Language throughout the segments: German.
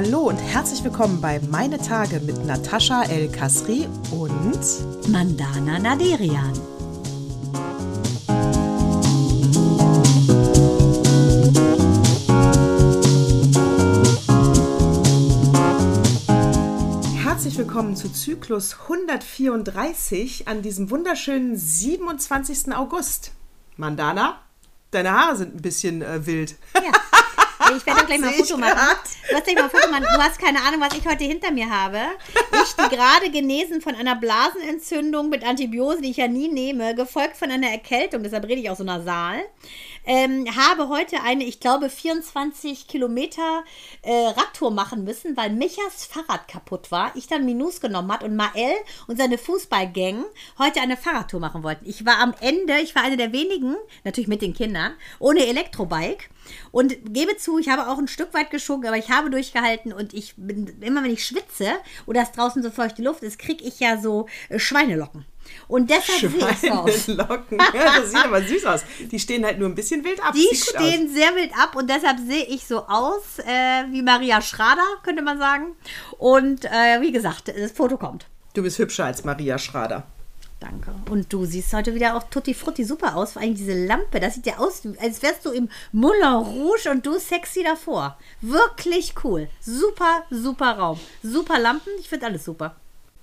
Hallo und herzlich willkommen bei Meine Tage mit Natascha El Kasri und Mandana Naderian. Herzlich willkommen zu Zyklus 134 an diesem wunderschönen 27. August. Mandana, deine Haare sind ein bisschen äh, wild. Ja. Ich werde doch gleich mal ein Foto machen. Du hast gleich mal ein Foto machen. Du hast keine Ahnung, was ich heute hinter mir habe. Ich, die gerade genesen von einer Blasenentzündung mit Antibiose, die ich ja nie nehme, gefolgt von einer Erkältung, deshalb rede ich auch so nasal, ähm, habe heute eine, ich glaube, 24 Kilometer äh, Radtour machen müssen, weil Michas Fahrrad kaputt war. Ich dann Minus genommen hat und Mael und seine Fußballgang heute eine Fahrradtour machen wollten. Ich war am Ende, ich war eine der wenigen, natürlich mit den Kindern, ohne Elektrobike. Und gebe zu, ich habe auch ein Stück weit geschunken, aber ich habe durchgehalten und ich bin, immer wenn ich schwitze oder es draußen so feuchte Luft ist, kriege ich ja so äh, Schweinelocken. Und deshalb sehe ich so aus. Schweinelocken. Ja, das sieht aber süß aus. Die stehen halt nur ein bisschen wild ab. Die stehen sehr wild ab und deshalb sehe ich so aus äh, wie Maria Schrader, könnte man sagen. Und äh, wie gesagt, das Foto kommt. Du bist hübscher als Maria Schrader. Danke. Und du siehst heute wieder auch tutti frutti super aus. Vor allem diese Lampe, das sieht ja aus, als wärst du im Moulin Rouge und du sexy davor. Wirklich cool. Super, super Raum. Super Lampen. Ich finde alles super.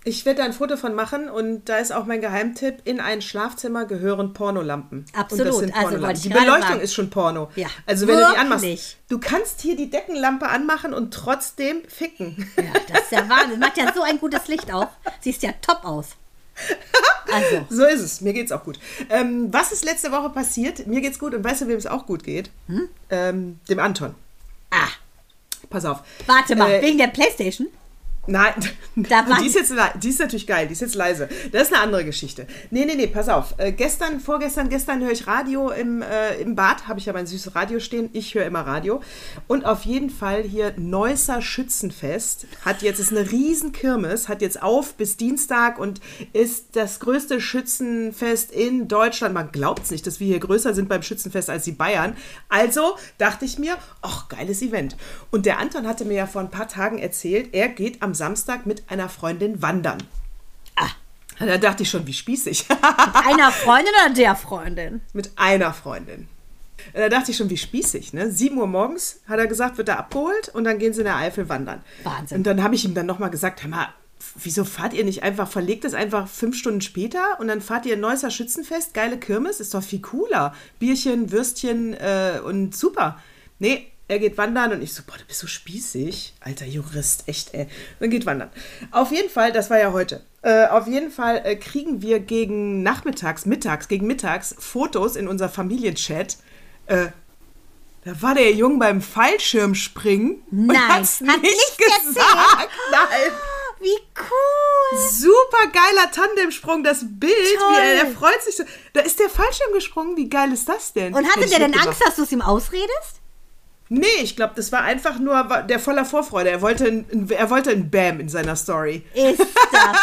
Ich werde da ein Foto von machen und da ist auch mein Geheimtipp. In ein Schlafzimmer gehören Pornolampen. Absolut. Und das sind Also wollte ich die Beleuchtung ist schon Porno. Ja, Also wenn du die anmachst. wirklich. Du kannst hier die Deckenlampe anmachen und trotzdem ficken. Ja, das ist ja Wahnsinn. Macht ja so ein gutes Licht auch. Siehst ja top aus. Also, So ist es. Mir geht's auch gut. Ähm, was ist letzte Woche passiert? Mir geht's gut und weißt du, wem es auch gut geht? Hm? Ähm, dem Anton. ah, Pass auf. warte mal. Äh, Wegen der Playstation? Nein, die ist jetzt die ist natürlich geil, die ist jetzt leise. Das ist eine andere Geschichte. Nee, nee, nee, pass auf. Äh, gestern, vorgestern, gestern höre ich Radio im, äh, im Bad, habe ich ja mein süßes Radio stehen. Ich höre immer Radio. Und auf jeden Fall hier Neusser Schützenfest hat jetzt, ist eine riesen Kirmes, hat jetzt auf bis Dienstag und ist das größte Schützenfest in Deutschland. Man glaubt es nicht, dass wir hier größer sind beim Schützenfest als die Bayern. Also dachte ich mir, ach, geiles Event. Und der Anton hatte mir ja vor ein paar Tagen erzählt, er geht am Samstag mit einer Freundin wandern. Ah, Da dachte ich schon, wie spießig. einer Freundin oder der Freundin? mit einer Freundin. Da dachte ich schon, wie spießig. Ne? 7 Uhr morgens, hat er gesagt, wird er abgeholt und dann gehen sie in der Eifel wandern. Wahnsinn. Und dann habe ich ihm dann nochmal gesagt, hör mal, wieso fahrt ihr nicht einfach, verlegt es einfach fünf Stunden später und dann fahrt ihr in Neusser Schützenfest, geile Kirmes, ist doch viel cooler. Bierchen, Würstchen äh, und super. Nee, er geht wandern und ich so, boah, du bist so spießig. Alter Jurist, echt, ey. Dann geht wandern. Auf jeden Fall, das war ja heute. Äh, auf jeden Fall äh, kriegen wir gegen nachmittags, mittags, gegen mittags Fotos in unser Familienchat. Äh, da war der Jung beim Fallschirmspringen. Und Nein, hat's hat nicht nicht gesagt. erzählt. Nein. Wie cool. Super geiler Tandemsprung, das Bild, wie er, er freut sich so. Da ist der Fallschirm gesprungen, wie geil ist das denn? Und hatte der denn. Angst, dass du es ihm ausredest? Nee, ich glaube, das war einfach nur der voller Vorfreude. Er wollte ein, er wollte ein Bam in seiner Story. Ist das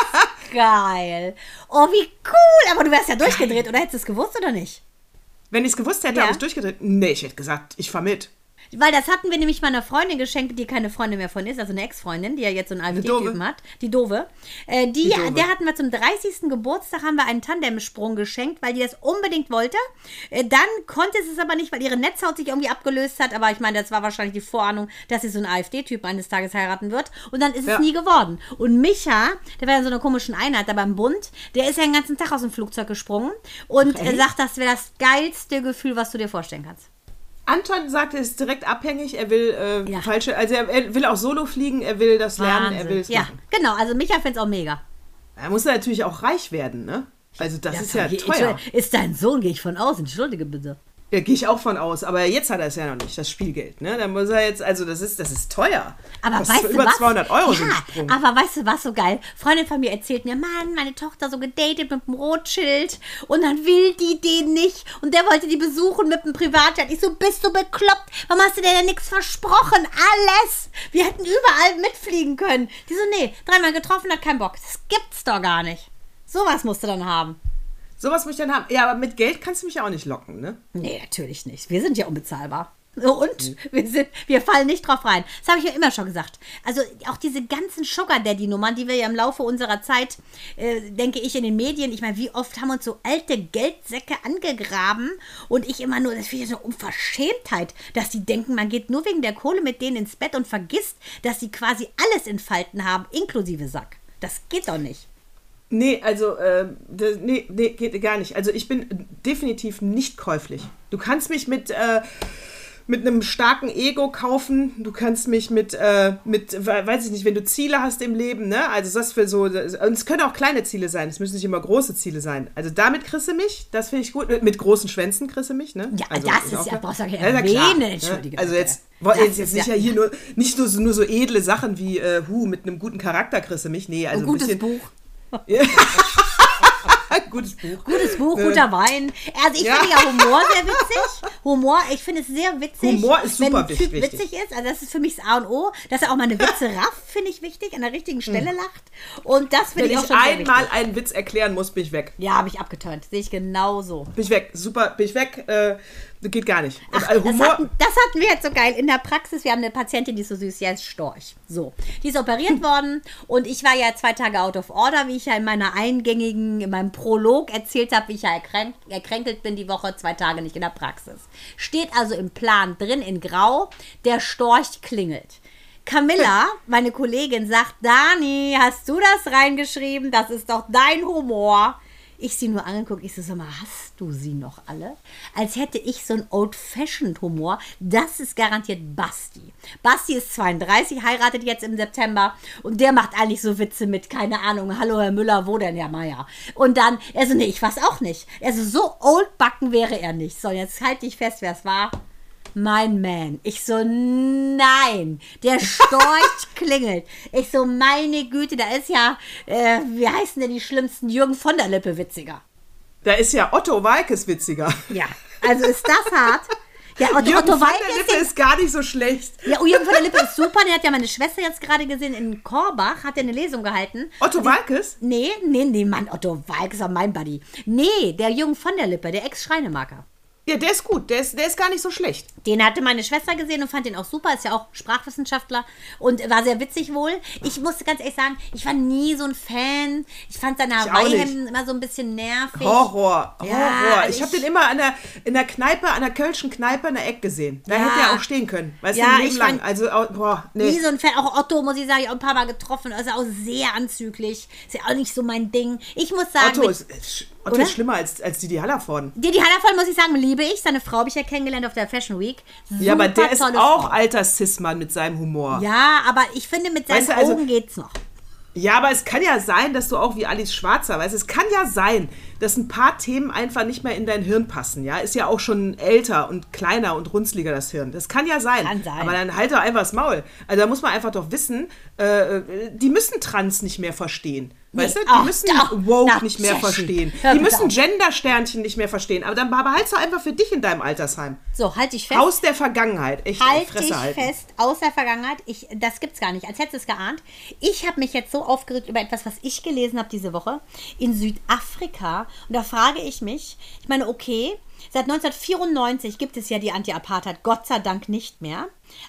geil. Oh, wie cool. Aber du wärst ja durchgedreht, oder hättest du es gewusst oder nicht? Wenn ich es gewusst hätte, Ja. habe ich durchgedreht. Nee, ich hätte gesagt, ich fahr mit. Weil das hatten wir nämlich meiner Freundin geschenkt, die keine Freundin mehr von ist, also eine Ex-Freundin, die ja jetzt so einen. AfD-Typen hat. Die Dove. Äh, die, Die Dove. Der hatten wir zum 30. Geburtstag, haben wir einen Tandemsprung geschenkt, weil die das unbedingt wollte. Äh, dann konnte sie es aber nicht, weil ihre Netzhaut sich irgendwie abgelöst hat. Aber ich meine, das war wahrscheinlich die Vorahnung, dass sie so einen AfD-Typen eines Tages heiraten wird. Und dann ist Ja. es nie geworden. Und Micha, der war in so einer komischen Einheit da beim Bund, der ist ja den ganzen Tag aus dem Flugzeug gesprungen und echt? sagt, das wäre das geilste Gefühl, was du dir vorstellen kannst. Anton sagt, er ist direkt abhängig. Er will äh, Ja. falsche, also er, er will auch solo fliegen. Er will das lernen. Er Wahnsinn. will es ja, machen. genau. Also Micha findet es auch mega. Er muss natürlich auch reich werden, ne? Also das ist ja teuer. Ist dein Sohn, gehe ich von aus. Entschuldige bitte. Ja, gehe ich auch von aus. Aber jetzt hat er es ja noch nicht, das Spielgeld. Ne? Da muss er jetzt, also das ist, das ist teuer. Aber Kostet weißt du über was? 200 Euro ja, aber weißt du was so geil? Freundin von mir erzählt mir, Mann, meine Tochter so gedatet mit dem Rotschild und dann will die den nicht und der wollte die besuchen mit dem Privatjet. Ich so, bist du bekloppt? Warum hast du dir denn nichts versprochen? Alles! Wir hätten überall mitfliegen können. Die so, nee, dreimal getroffen, hat keinen Bock. Das gibt's doch gar nicht. Sowas musst du dann haben. Sowas muss ich dann haben. Ja, aber mit Geld kannst du mich ja auch nicht locken, ne? Nee, natürlich nicht. Wir sind ja unbezahlbar. Und wir, sind, wir fallen nicht drauf rein. Das habe ich ja immer schon gesagt. Also auch diese ganzen Sugar Daddy-Nummern, die wir ja im Laufe unserer Zeit, äh, denke ich, in den Medien, ich meine, wie oft haben uns so alte Geldsäcke angegraben und ich immer nur, das finde ich so eine Unverschämtheit, dass die denken, man geht nur wegen der Kohle mit denen ins Bett und vergisst, dass sie quasi alles entfalten haben, inklusive Sack. Das geht doch nicht. Nee, also, äh, das, nee, nee, geht gar nicht. Also ich bin definitiv nicht käuflich. Du kannst mich mit... Äh, mit einem starken Ego kaufen. Du kannst mich mit, äh, mit, weiß ich nicht, wenn du Ziele hast im Leben, ne? Also das für so, und es können auch kleine Ziele sein, es müssen nicht immer große Ziele sein. Also damit kriegst du mich, das finde ich gut. Mit großen Schwänzen kriegst du mich, ne? Ja, also, das ist, ist ja, brauchst du ja erwähnen, ne? entschuldige. Also jetzt, jetzt, jetzt nicht ja hier nur, nicht nur so, nur so edle Sachen wie, äh, hu, mit einem guten Charakter kriegst du mich, nee, also ein gutes ein Buch. yeah. Gutes Buch. Gutes Buch, guter Wein. Also ich ja. finde ja Humor sehr witzig. Humor, ich finde es sehr witzig. Humor ist super wenn ein Typ wichtig. witzig ist. Also das ist für mich das A und O. Dass er auch mal eine Witze rafft, finde ich wichtig, an der richtigen Stelle hm. lacht. Und das finde ich auch schon Wenn ich einmal einen Witz erklären muss, bin ich weg. Ja, habe ich abgeturnt. Sehe ich genauso. Bin ich weg. Super, bin ich weg. Äh, Geht gar nicht. Ach, also Humor. Das hatten, das, hatten, wir jetzt so geil in der Praxis. Wir haben eine Patientin, die ist so süß, die heißt Storch. So. Die ist operiert worden und ich war ja zwei Tage out of order, wie ich ja in meiner eingängigen, in meinem Prolog erzählt habe, wie ich ja erkränkt, erkränkelt bin die Woche, zwei Tage nicht in der Praxis. Steht also im Plan drin in Grau, der Storch klingelt. Camilla, meine Kollegin, sagt, Dani, hast du das reingeschrieben? Das ist doch dein Humor. Ich sie nur angeguckt, ich so, sag mal, hast du sie noch alle? Als hätte ich so einen Old-Fashioned-Humor. Das ist garantiert Basti. Basti ist 32, heiratet jetzt im September und der macht eigentlich so Witze mit, keine Ahnung, hallo Herr Müller, wo denn, ja Meier? Und dann, er so, nee, ich weiß auch nicht. Also so old backen wäre er nicht. So, jetzt halte ich fest, wer es war mein Man. Ich so, nein, der Storch klingelt. Ich so, meine Güte, da ist ja, äh, wie heißen denn die schlimmsten? Jürgen von der Lippe witziger. Da ist ja Otto Walkes witziger. Ja, also ist das hart. Ja, Otto, Jürgen Otto von der Lippe ist gar nicht so schlecht. Ja, oh, Jürgen von der Lippe ist super. Der hat ja meine Schwester jetzt gerade gesehen in Korbach, hat er eine Lesung gehalten. Otto Walkes? Nee, nee, nee, Mann, Otto Walkes war mein Buddy. Nee, der Jürgen von der Lippe, der Ex-Schreinemarker. Ja, der ist gut, der ist, der ist gar nicht so schlecht. Den hatte meine Schwester gesehen und fand den auch super, ist ja auch Sprachwissenschaftler und war sehr witzig wohl. Ich musste ganz ehrlich sagen, ich war nie so ein Fan. Ich fand seine Hawaii-Hemden immer so ein bisschen nervig. Horror, Horror. Ja, also ich, ich habe den immer an der, in der Kneipe, an der Kölschen Kneipe in der Ecke gesehen. Da ja. hätte er auch stehen können. Weißt ja, du, Leben lang. Also, boah, nee. Nie so ein Fan. Auch Otto, muss ich sagen, ich auch ein paar Mal getroffen. Ist auch sehr anzüglich. Ist ja auch nicht so mein Ding. Ich muss sagen. Otto ist Otto Oder? ist schlimmer als, als Didi Hallervorden. Didi Hallervorden, muss ich sagen, liebe ich. Seine Frau habe ich ja kennengelernt auf der Fashion Week. Super ja, aber der ist auch Frau. alter Cis-Mann mit seinem Humor. Ja, aber ich finde, mit seinen weißt du, also, Augen geht's noch. Ja, aber es kann ja sein, dass du auch wie Alice Schwarzer weißt. Es kann ja sein, dass ein paar Themen einfach nicht mehr in dein Hirn passen. Ja, ist ja auch schon älter und kleiner und runzliger das Hirn. Das kann ja sein. Kann sein. Aber dann halt doch einfach das Maul. Also da muss man einfach doch wissen, äh, die müssen Trans nicht mehr verstehen. Weißt nee, du, die ach, müssen ach, Woke ach, nicht mehr verstehen. die müssen Gender-Sternchen nicht mehr verstehen. Aber dann behalt's doch einfach für dich in deinem Altersheim. So, halt dich fest. Aus der Vergangenheit. Echt, halt dich halten. fest, aus der Vergangenheit. Ich, das gibt's gar nicht, als hättest du es geahnt. Ich habe mich jetzt so aufgeregt über etwas, was ich gelesen habe diese Woche. In Südafrika. Und da frage ich mich, ich meine, okay, seit 1994 gibt es ja die Anti-Apartheid, Gott sei Dank nicht mehr.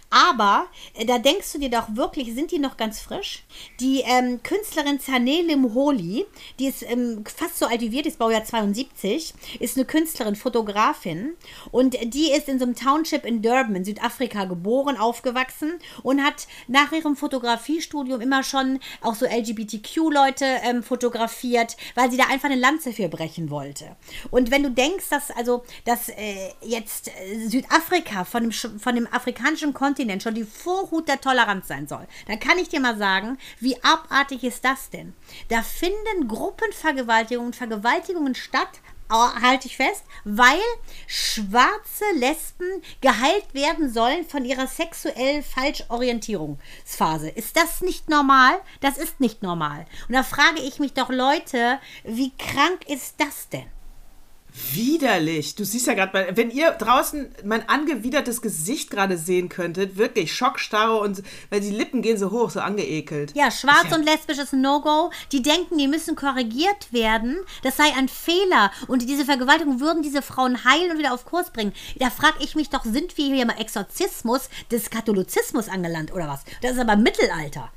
Aber äh, da denkst du dir doch wirklich, sind die noch ganz frisch? Die ähm, Künstlerin Zanele Muholi, die ist ähm, fast so alt wie wir, die ist Baujahr 72, ist eine Künstlerin, Fotografin und die ist in so einem Township in Durban in Südafrika geboren, aufgewachsen und hat nach ihrem Fotografiestudium immer schon auch so LGBTQ-Leute ähm, fotografiert, weil sie da einfach eine Lanze für brechen wollte. Und wenn du denkst, dass also dass äh, jetzt äh, Südafrika von dem, von dem afrikanischen Kontinent schon die Vorhut der Toleranz sein soll, dann kann ich dir mal sagen, wie abartig ist das denn? Da finden Gruppenvergewaltigungen Vergewaltigungen statt, halte ich fest, weil schwarze Lesben geheilt werden sollen von ihrer sexuellen Falschorientierungsphase. Ist das nicht normal? Das ist nicht normal. Und da frage ich mich doch, Leute, wie krank ist das denn? Widerlich. Du siehst ja gerade, wenn ihr draußen mein angewidertes Gesicht gerade sehen könntet, wirklich Schockstarre und weil die Lippen gehen so hoch, so angeekelt. Ja, schwarz ja. und lesbisch ist ein No-Go. Die denken, die müssen korrigiert werden. Das sei ein Fehler. Und diese Vergewaltigung würden diese Frauen heilen und wieder auf Kurs bringen. Da frage ich mich doch, sind wir hier im Exorzismus des Katholizismus angelangt oder was? Das ist aber Mittelalter.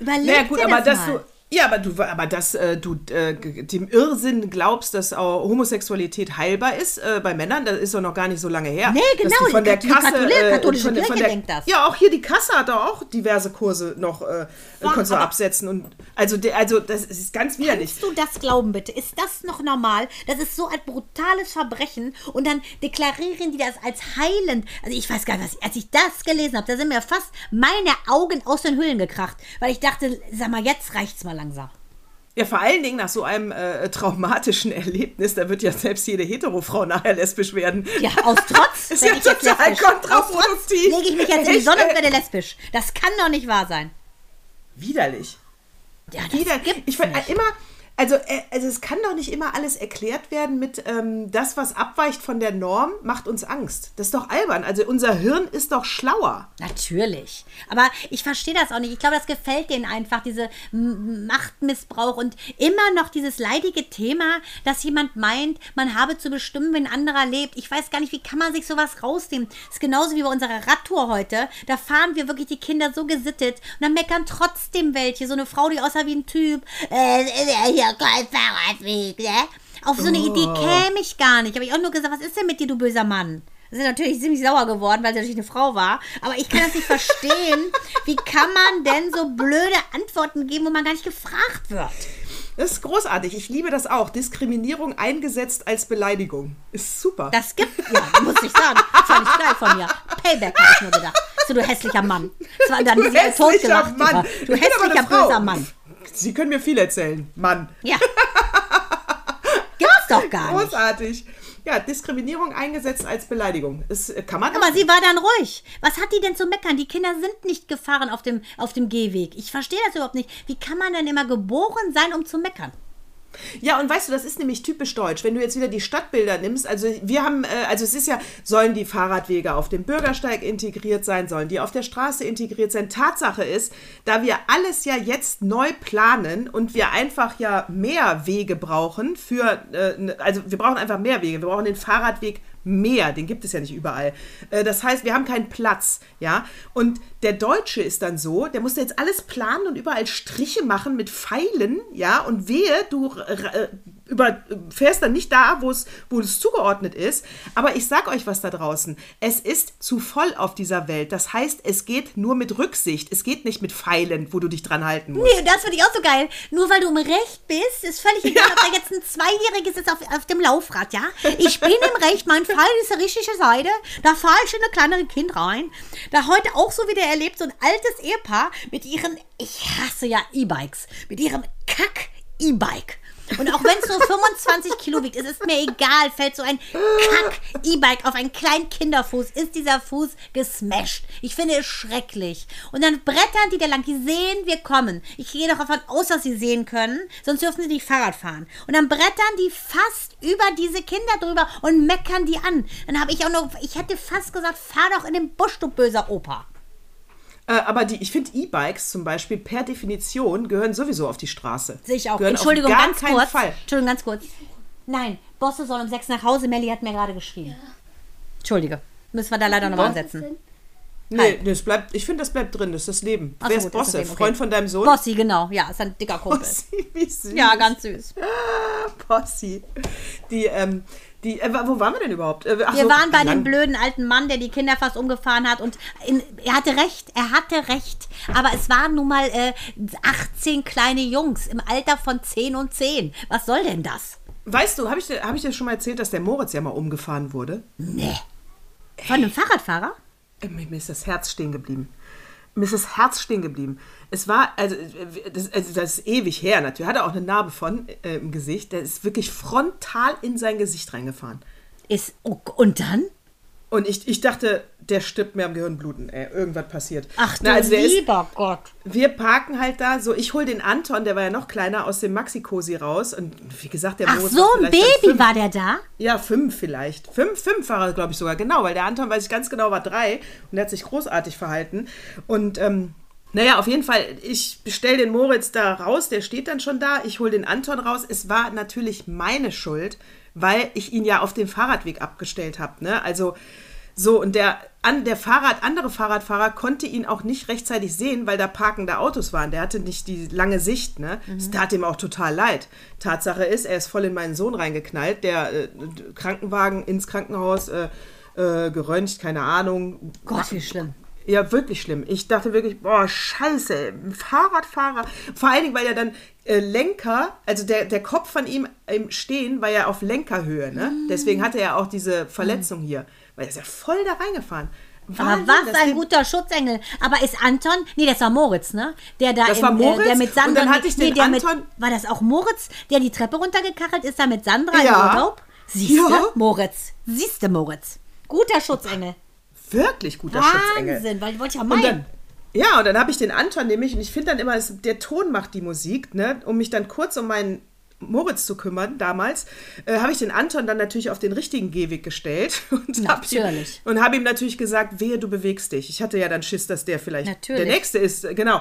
Überleg naja, gut, dir das aber mal. dass du ja, aber du, aber dass äh, du äh, dem Irrsinn glaubst, dass auch Homosexualität heilbar ist äh, bei Männern, das ist doch noch gar nicht so lange her. Nee, genau. von der die Kasse, Katholik, äh, katholische von, Kirche von der, denkt das. Ja, auch hier die Kasse hat auch diverse Kurse noch äh, Boah, konntest du absetzen und also, de, also das ist ganz widerlich. Kannst du das glauben bitte? Ist das noch normal? Das ist so ein brutales Verbrechen und dann deklarieren die das als heilend. Also ich weiß gar nicht, was, als ich das gelesen habe, da sind mir fast meine Augen aus den Hüllen gekracht, weil ich dachte, sag mal, jetzt reicht's mal langsam. Ja, vor allen Dingen nach so einem äh, traumatischen Erlebnis, da wird ja selbst jede Heterofrau nachher lesbisch werden. Ja, aus Trotz. ist ja total kontraproduktiv. Lege ich mich jetzt in die Sonne und werde lesbisch. Das kann doch nicht wahr sein. Widerlich. Ja, das Wider gibt's Ich finde immer, also, äh, also es kann doch nicht immer alles erklärt werden mit ähm, das, was abweicht von der Norm, macht uns Angst. Das ist doch albern. Also unser Hirn ist doch schlauer. Natürlich. Aber ich verstehe das auch nicht. Ich glaube, das gefällt denen einfach, diese Machtmissbrauch und immer noch dieses leidige Thema, dass jemand meint, man habe zu bestimmen, wenn ein anderer lebt. Ich weiß gar nicht, wie kann man sich sowas rausnehmen. Das ist genauso wie bei unserer Radtour heute. Da fahren wir wirklich die Kinder so gesittet und dann meckern trotzdem welche. So eine Frau, die aussah wie ein Typ. Äh, äh, hier kein Fahrradweg, ne? Auf so eine oh. Idee käme ich gar nicht. Habe ich auch nur gesagt, was ist denn mit dir, du böser Mann? Das ist natürlich ziemlich sauer geworden, weil sie natürlich eine Frau war. Aber ich kann das nicht verstehen. Wie kann man denn so blöde Antworten geben, wo man gar nicht gefragt wird? Das ist großartig. Ich liebe das auch. Diskriminierung eingesetzt als Beleidigung. Ist super. Das gibt, ja, muss ich sagen. Völlig geil von mir. Payback, habe ich nur gedacht. So, du hässlicher Mann. Das war dann du hässlicher Mann. Du hässlicher, böser Mann. Sie können mir viel erzählen, Mann. Ja. Gibt's doch gar nicht. Großartig. Ja, Diskriminierung eingesetzt als Beleidigung. Das äh, kann man. Aber sie war dann ruhig. Was hat die denn zu meckern? Die Kinder sind nicht gefahren auf dem, auf dem Gehweg. Ich verstehe das überhaupt nicht. Wie kann man denn immer geboren sein, um zu meckern? Ja, und weißt du, das ist nämlich typisch deutsch. Wenn du jetzt wieder die Stadtbilder nimmst, also wir haben, äh, also es ist ja, sollen die Fahrradwege auf dem Bürgersteig integriert sein, sollen die auf der Straße integriert sein? Tatsache ist, da wir alles ja jetzt neu planen und wir einfach ja mehr Wege brauchen für, äh, also wir brauchen einfach mehr Wege. Wir brauchen den Fahrradweg mehr, den gibt es ja nicht überall. Äh, das heißt, wir haben keinen Platz, ja. Und der Deutsche ist dann so, der muss jetzt alles planen und überall Striche machen mit Pfeilen, ja. Und wehe, du äh, über, fährst dann nicht da, wo es, wo es zugeordnet ist. Aber ich sag euch was da draußen. Es ist zu voll auf dieser Welt. Das heißt, es geht nur mit Rücksicht. Es geht nicht mit Pfeilen, wo du dich dran halten musst. Nee, das finde ich auch so geil. Nur weil du im Recht bist, ist völlig egal, ja. ob da jetzt ein Zweijähriges ist auf, auf dem Laufrad, ja? Ich bin im Recht, mein Pfeil ist die richtige Seite. Da fahre ich in ein kleineres Kind rein. Da heute auch so wieder erlebt, so ein altes Ehepaar mit ihren, ich hasse ja E-Bikes, mit ihrem Kack-E-Bike. Und auch wenn es nur 25 Kilo wiegt, es ist mir egal, fällt so ein Kack-E-Bike auf einen kleinen Kinderfuß, ist dieser Fuß gesmashed. Ich finde es schrecklich. Und dann brettern die da lang, die sehen, wir kommen. Ich gehe doch davon aus, dass sie sehen können, sonst dürfen sie nicht Fahrrad fahren. Und dann brettern die fast über diese Kinder drüber und meckern die an. Dann habe ich auch noch, ich hätte fast gesagt, fahr doch in den Busch, du böser Opa. Äh, aber die, ich finde E-Bikes zum Beispiel per Definition gehören sowieso auf die Straße. Sehe ich auch. Gehören Entschuldigung, auf gar ganz kurz. Fall. Entschuldigung, ganz kurz. Nein, Bosse soll um sechs nach Hause. Melli hat mir gerade geschrieben. Ja. Entschuldige. Müssen wir da leider nochmal ansetzen. Nee, das bleibt, ich finde, das bleibt drin, das ist das Leben. Ach Wer ist Bosse? Okay. Freund von deinem Sohn? Bossi, genau. Ja, ist ein dicker Kumpel. Bossi, wie süß. Ja, ganz süß. Ah, Bossi. Die, ähm, die, äh, wo waren wir denn überhaupt? Äh, wir so, waren bei dem blöden alten Mann, der die Kinder fast umgefahren hat. Und in, er hatte recht, er hatte recht. Aber es waren nun mal äh, 18 kleine Jungs im Alter von 10 und 10. Was soll denn das? Weißt du, habe ich, hab ich dir schon mal erzählt, dass der Moritz ja mal umgefahren wurde? Nee. Von einem Fahrradfahrer? Äh, mir ist das Herz stehen geblieben mir ist das Herz stehen geblieben. Es war, also das, also das ist ewig her natürlich. Hat er auch eine Narbe von äh, im Gesicht. Der ist wirklich frontal in sein Gesicht reingefahren. Ist, oh, und dann? Und ich, ich dachte, der stirbt mir am Gehirnbluten, ey. Irgendwas passiert. Ach Na, also der ist, lieber Gott. wir parken halt da so, ich hole den Anton, der war ja noch kleiner, aus dem Maxi-Cosi raus. Und wie gesagt, der Ach Moritz so, war ein dann Baby war der da? Ja, fünf vielleicht. Fünf, fünf war er, glaube ich, sogar, genau, weil der Anton, weiß ich ganz genau, war drei und der hat sich großartig verhalten. Und ähm, naja, auf jeden Fall, ich stelle den Moritz da raus, der steht dann schon da, ich hole den Anton raus. Es war natürlich meine Schuld, weil ich ihn ja auf dem Fahrradweg abgestellt habe. Ne? Also so, und der, an, der Fahrrad, andere Fahrradfahrer konnte ihn auch nicht rechtzeitig sehen, weil da parkende Autos waren. Der hatte nicht die lange Sicht. Ne? Es tat ihm auch total leid. Tatsache ist, er ist voll in meinen Sohn reingeknallt. Der äh, Krankenwagen ins Krankenhaus äh, äh, geröntgt, keine Ahnung. Gott, wie schlimm. Ja, wirklich schlimm. Ich dachte wirklich, boah, scheiße, Fahrradfahrer. Vor allen Dingen, weil er dann äh, Lenker, also der, der Kopf von ihm im Stehen war ja auf Lenkerhöhe, ne? Mm. Deswegen hatte er auch diese Verletzung hier. Weil er ist ja voll da reingefahren. Aber Wahnsinn, was das ein guter Schutzengel. Aber ist Anton, nee, das war Moritz, ne? Der da Das im, war Moritz äh, der mit und Sandra, dann hatte ich den mit, Anton- war das auch Moritz, der die Treppe runtergekachelt ist, da mit Sandra Ja. im Urlaub? Siehste, Ja. Moritz. Siehste, Moritz. Guter Schutzengel. Wirklich guter Schutzengel. Wahnsinn, weil wollte ich ja Und meinen. dann, ja, und dann habe ich den Anton nämlich, und ich finde dann immer, der Ton macht die Musik, ne? Um mich dann kurz um meinen Moritz zu kümmern, damals, äh, habe ich den Anton dann natürlich auf den richtigen Gehweg gestellt. Und hab ihm- und habe ihm natürlich gesagt, wehe, du bewegst dich. Ich hatte ja dann Schiss, dass der vielleicht Natürlich. der Nächste ist. Genau.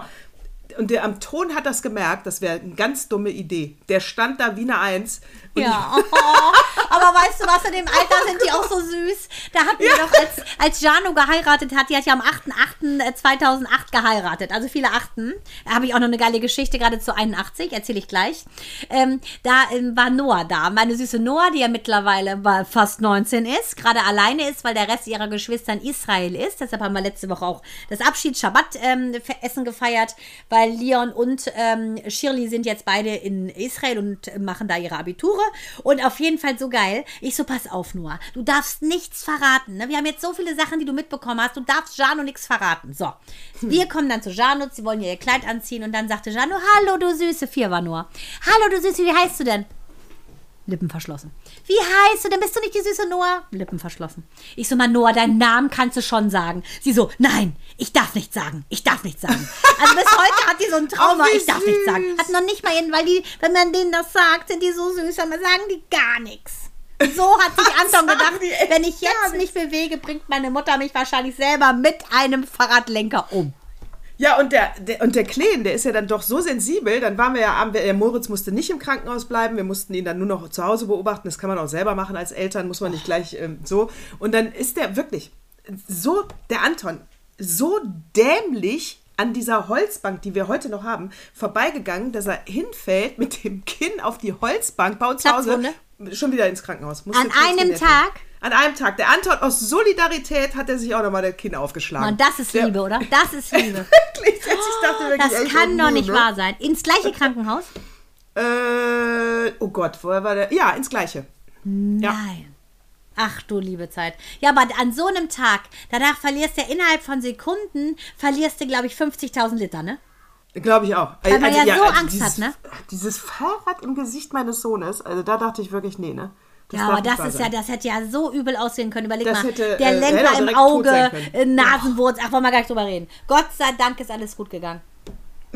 Und der am Ton hat das gemerkt, das wäre eine ganz dumme Idee. Der stand da wie eine Eins. Ja, oh, aber weißt du was, in dem Alter sind die auch so süß. Da hatten wir doch, als, als Jano geheiratet hat, die hat ja am 8.8.2008 geheiratet, also viele Achten. Da habe ich auch noch eine geile Geschichte, gerade zu 81, erzähle ich gleich. Ähm, da ähm, war Noah da, meine süße Noah, die ja mittlerweile fast 19 ist, gerade alleine ist, weil der Rest ihrer Geschwister in Israel ist. Deshalb haben wir letzte Woche auch das Abschieds-Schabbat-Essen gefeiert, weil Leon und ähm, Shirley sind jetzt beide in Israel und äh, machen da ihre Abiture. Und auf jeden Fall so geil. Ich so, pass auf, Noah. Du darfst nichts verraten. Ne? Wir haben jetzt so viele Sachen, die du mitbekommen hast. Du darfst Jano nichts verraten. So. Wir kommen dann zu Jano. Sie wollen ihr Kleid anziehen. Und dann sagte Jano, hallo, du Süße. Vier war Noah. Hallo, du Süße, wie heißt du denn? Lippen verschlossen. Wie heißt du denn? Bist du nicht die süße Noah? Lippen verschlossen. Ich so, mal Noah, deinen Namen kannst du schon sagen. Sie so, nein, ich darf nicht sagen. Ich darf nicht sagen. Also bis heute hat die so ein Trauma, wie ich darf nicht süß. sagen. Hat noch nicht mal ihren, weil die, wenn man denen das sagt, sind die so süß, aber sagen die gar nichts. So hat sich Anton gedacht, wenn ich jetzt nicht bewege, bringt meine Mutter mich wahrscheinlich selber mit einem Fahrradlenker um. Ja, und der, der, und der Kleen, der ist ja dann doch so sensibel, dann waren wir ja abends, der Moritz musste nicht im Krankenhaus bleiben, wir mussten ihn dann nur noch zu Hause beobachten, das kann man auch selber machen als Eltern, muss man nicht gleich ähm, so. Und dann ist der wirklich so, der Anton, so dämlich an dieser Holzbank, die wir heute noch haben, vorbeigegangen, dass er hinfällt mit dem Kinn auf die Holzbank bei uns zu Hause, schon wieder ins Krankenhaus. Musste An einem genäht werden. An einem Tag. Der Anton aus Solidarität hat er sich auch nochmal das Kinn aufgeschlagen. Und das ist Der- Liebe, oder? Das ist Liebe. Wirklich, ich dachte wirklich, Das echt, kann doch nicht ne? wahr sein. Ins gleiche Krankenhaus? Äh, oh Gott, woher war der? Ja, ins Gleiche. Ja. Nein. Ach du liebe Zeit. Ja, aber an so einem Tag, danach verlierst du ja innerhalb von Sekunden, verlierst du, glaube ich, 50.000 Liter, ne? Glaube ich auch. Weil man ja so Angst dieses, hat, ne? Dieses Fahrrad im Gesicht meines Sohnes, also da dachte ich wirklich, nee, ne? Das ja, aber das ist ja, das hätte ja so übel aussehen können. Überleg Das mal, hätte, der äh, Lenker im Auge, äh, Nasenwurz, ach, wollen wir gar nicht drüber reden. Gott sei Dank ist alles gut gegangen.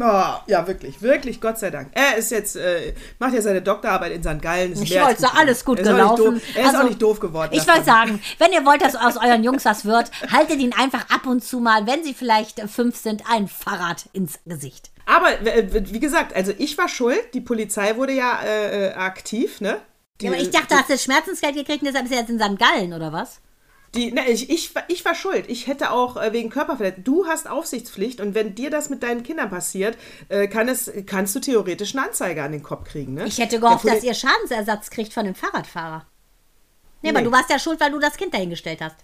Oh, ja, wirklich, wirklich, Gott sei Dank. Er ist jetzt, äh, macht ja seine Doktorarbeit in St. Gallen. ist Ich wollte sagen, alles gut gelaufen. Er ist Also, auch nicht doof geworden. Ich wollte sagen, wenn ihr wollt, dass aus euren Jungs was wird, haltet ihn einfach ab und zu mal, wenn sie vielleicht fünf sind, ein Fahrrad ins Gesicht. Aber wie gesagt, also ich war schuld. Die Polizei wurde ja äh, äh, aktiv, ne? Die, Ja, aber ich dachte, hast du Schmerzensgeld gekriegt und deshalb ist er jetzt in St. Gallen, oder was? Die, ne, ich, ich, war- ich war schuld. Ich hätte auch äh, wegen Körperverletzung. Du hast Aufsichtspflicht und wenn dir das mit deinen Kindern passiert, äh, kann es, kannst du theoretisch eine Anzeige an den Kopf kriegen. Ne? Ich hätte gehofft, dass ihr Schadensersatz kriegt von dem Fahrradfahrer. Nee, aber Nee. du warst ja schuld, weil du das Kind dahingestellt hast.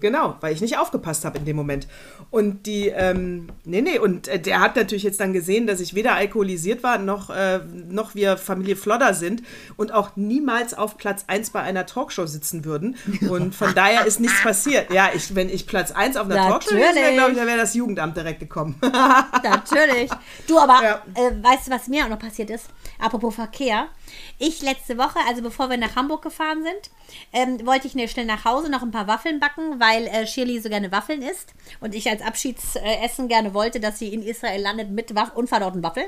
Genau, weil ich nicht aufgepasst habe in dem Moment. Und die, ähm, nee, nee, und äh, der hat natürlich jetzt dann gesehen, dass ich weder alkoholisiert war, noch, äh, noch wir Familie Flodder sind und auch niemals auf Platz 1 bei einer Talkshow sitzen würden. Und von daher ist nichts passiert. Ja, ich, wenn ich Platz 1 auf einer Talkshow wäre, Natürlich. glaube ich, dann wäre das Jugendamt direkt gekommen. Natürlich. Du, aber Ja. äh, weißt du, was mir auch noch passiert ist? Apropos Verkehr. Ich letzte Woche, also bevor wir nach Hamburg gefahren sind, ähm, wollte ich ne- schnell nach Hause noch ein paar Waffeln backen, weil weil äh, Shirley so gerne Waffeln isst und ich als Abschiedsessen gerne wollte, dass sie in Israel landet mit Waff unverdauten Waffeln.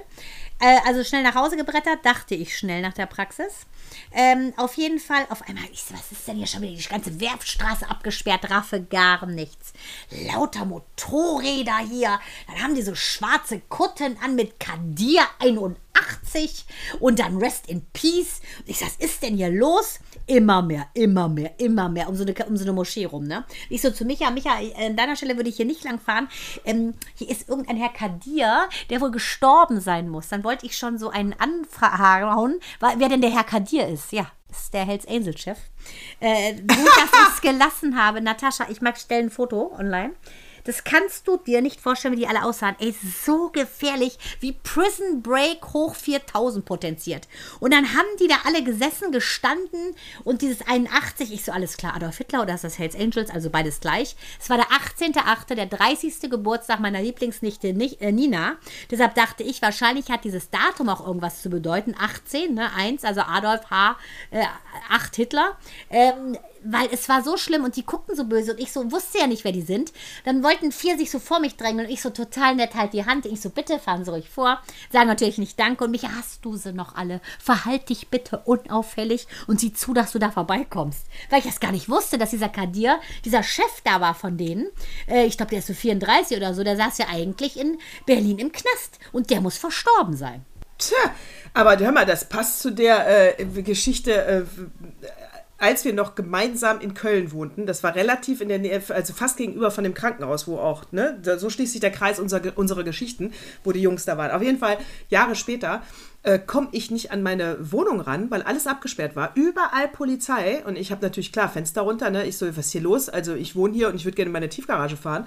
Äh, also schnell nach Hause gebrettert, dachte ich schnell nach der Praxis. Ähm, auf jeden Fall, auf einmal, ich so, was ist denn hier schon wieder die ganze Werfstraße abgesperrt, raffe gar nichts. Lauter Motorräder hier. Dann haben die so schwarze Kutten an mit Kadir 81 und dann Rest in Peace. Und ich so, was ist denn hier los? Immer mehr, immer mehr, immer mehr um so eine, um so eine Moschee rum. Ne? Ich so zu Micha, Micha, an deiner Stelle würde ich hier nicht lang fahren. Ähm, hier ist irgendein Herr Kadir, der wohl gestorben sein muss. Dann wollte ich schon so einen anhauen, wer denn der Herr Kadir ist. Ja, ist der Hells Angel Chef. Äh, gut, dass ich es gelassen habe. Natascha, ich mag stellen ein Foto online. Das kannst du dir nicht vorstellen, wie die alle aussahen. Ey, so gefährlich, wie Prison Break hoch 4000 potenziert. Und dann haben die da alle gesessen, gestanden und dieses 81, ich so, alles klar, Adolf Hitler oder ist das Hells Angels, also beides gleich. Es war der 18.8., der 30. Geburtstag meiner Lieblingsnichte äh, Nina. Deshalb dachte ich, wahrscheinlich hat dieses Datum auch irgendwas zu bedeuten. 18, ne, 1, also Adolf H., äh, 8 Hitler. Ähm, weil es war so schlimm und die guckten so böse und ich so wusste ja nicht, wer die sind. Dann wollten vier sich so vor mich drängen und ich so total nett halt die Hand. Ich so, bitte fahren Sie ruhig vor. Sagen natürlich nicht Danke und mich, hast du sie noch alle? Verhalt dich bitte unauffällig und sieh zu, dass du da vorbeikommst. Weil ich das gar nicht wusste, dass dieser Kadir, dieser Chef da war von denen. Äh, ich glaube, der ist so 34 oder so. Der saß ja eigentlich in Berlin im Knast und der muss verstorben sein. Tja, aber hör mal, das passt zu der äh, Geschichte. Äh, als wir noch gemeinsam in Köln wohnten, das war relativ in der Nähe, also fast gegenüber von dem Krankenhaus, wo auch, ne, so schließt sich der Kreis unserer, unserer Geschichten, wo die Jungs da waren. Auf jeden Fall, Jahre später, äh, komme ich nicht an meine Wohnung ran, weil alles abgesperrt war. Überall Polizei und ich habe natürlich klar Fenster runter. Ne? Ich so, was ist hier los? Also ich wohne hier und ich würde gerne in meine Tiefgarage fahren.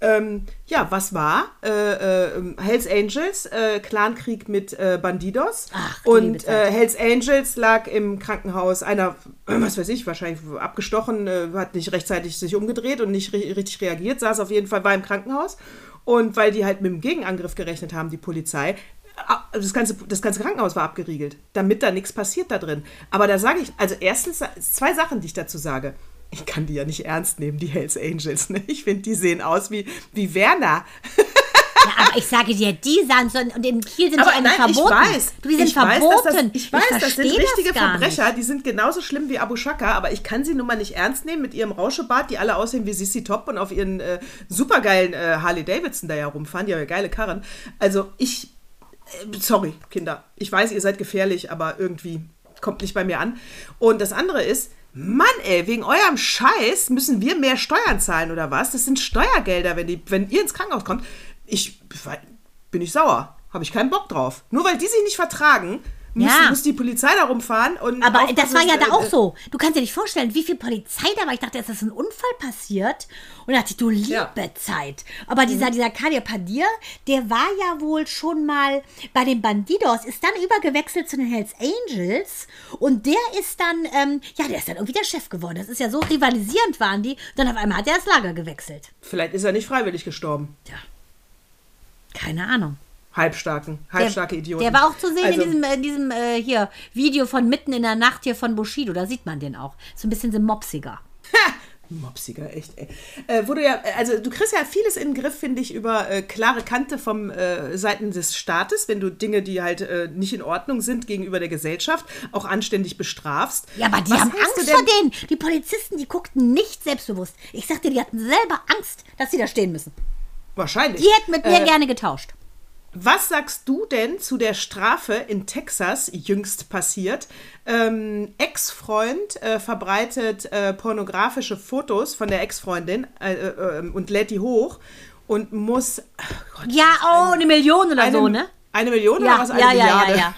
Ähm, ja, was war? Äh, äh, Hells Angels, äh, Clankrieg mit äh, Bandidos. Ach, und äh, Hells Angels lag im Krankenhaus. Einer, was weiß ich, wahrscheinlich abgestochen, äh, hat nicht rechtzeitig sich umgedreht und nicht richtig reagiert, saß auf jeden Fall, war im Krankenhaus. Und weil die halt mit dem Gegenangriff gerechnet haben, die Polizei, das ganze, das ganze Krankenhaus war abgeriegelt, damit da nichts passiert da drin. Aber da sage ich, also erstens zwei Sachen, die ich dazu sage ich kann die ja nicht ernst nehmen, die Hells Angels. Ne? Ich finde, die sehen aus wie, wie Werner. Ja, aber ich sage dir, die sahen so, und in Kiel sind aber die nein, verboten. Ich weiß, du, die sind ich verboten. Weiß, das, ich weiß, ich das sind richtige das Verbrecher, nicht. die sind genauso schlimm wie Abu Shaka, aber ich kann sie nun mal nicht ernst nehmen mit ihrem Rauschebart, die alle aussehen wie Sissy Top und auf ihren äh, supergeilen äh, Harley Davidson da ja rumfahren, die haben ja geile Karren. Also ich, sorry, Kinder, ich weiß, ihr seid gefährlich, aber irgendwie kommt nicht bei mir an. Und das andere ist, Mann, ey, wegen eurem Scheiß müssen wir mehr Steuern zahlen oder was? Das sind Steuergelder, wenn, die, wenn ihr ins Krankenhaus kommt. Ich bin ich sauer. Habe ich keinen Bock drauf. Nur weil die sich nicht vertragen, muss, ja. muss die Polizei da rumfahren. Und Aber das war ja da auch so. Du kannst dir nicht vorstellen, wie viel Polizei da war. Ich dachte, es ist ein Unfall passiert. Und dachte ich, du liebe ja. Zeit. Aber dieser, mhm. dieser Kadir Padir, der war ja wohl schon mal bei den Bandidos, ist dann übergewechselt zu den Hells Angels. Und der ist dann, ähm, ja, der ist dann irgendwie der Chef geworden. Das ist ja so rivalisierend waren die. Dann auf einmal hat er das Lager gewechselt. Vielleicht ist er nicht freiwillig gestorben. Ja. Keine Ahnung halbstarken, halbstarke der, Idioten. Der war auch zu sehen also, in diesem, in diesem äh, hier Video von Mitten in der Nacht hier von Bushido. Da sieht man den auch. So ein bisschen so mopsiger. Ha! Mopsiger, echt, ey. Äh, wo du ja, also du kriegst ja vieles in den Griff, finde ich, über äh, klare Kante vom äh, Seiten des Staates, wenn du Dinge, die halt äh, nicht in Ordnung sind gegenüber der Gesellschaft, auch anständig bestrafst. Ja, aber die Was haben Angst vor denen. Die Polizisten, die guckten nicht selbstbewusst. Ich sag dir, die hatten selber Angst, dass sie da stehen müssen. Wahrscheinlich. Die hätten mit mir äh, gerne getauscht. Was sagst du denn zu der Strafe in Texas, jüngst passiert? Ähm, Ex-Freund äh, verbreitet äh, pornografische Fotos von der Ex-Freundin äh, äh ähm, und lädt die hoch und muss. Gott, ja, oh, eine, eine, Million oder eine, so, ne? Eine Million ja, oder was? Eine ja, Milliarde? ja, ja, ja.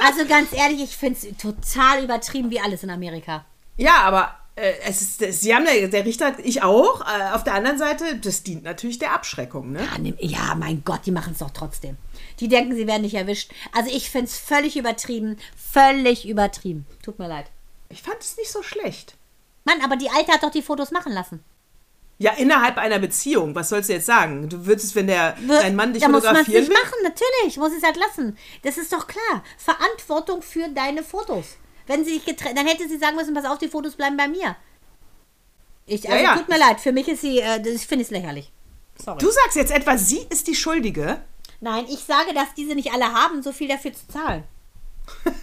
Also ganz ehrlich, ich finde es total übertrieben wie alles in Amerika. Ja, aber es ist, sie haben der, der Richter, ich auch. Äh, auf der anderen Seite, das dient natürlich der Abschreckung. Ne? Ja, ja, mein Gott, die machen es doch trotzdem. Die denken, sie werden nicht erwischt. Also ich finde es völlig übertrieben. Völlig übertrieben. Tut mir leid. Ich fand es nicht so schlecht. Mann, aber die Alte hat doch die Fotos machen lassen. Ja, innerhalb einer Beziehung. Was sollst du jetzt sagen? Du würdest, wenn der dein Mann dich ja, fotografieren muss man es nicht machen, natürlich. Muss es halt lassen. Das ist doch klar. Verantwortung für deine Fotos. Wenn sie sich getrennt, dann hätte sie sagen müssen, pass auf, die Fotos bleiben bei mir. Ich, also, Ja, ja. tut mir leid, für mich ist sie, äh, ich finde es lächerlich. Sorry. Du sagst jetzt etwa, sie ist die Schuldige. Nein, ich sage, dass diese nicht alle haben, so viel dafür zu zahlen.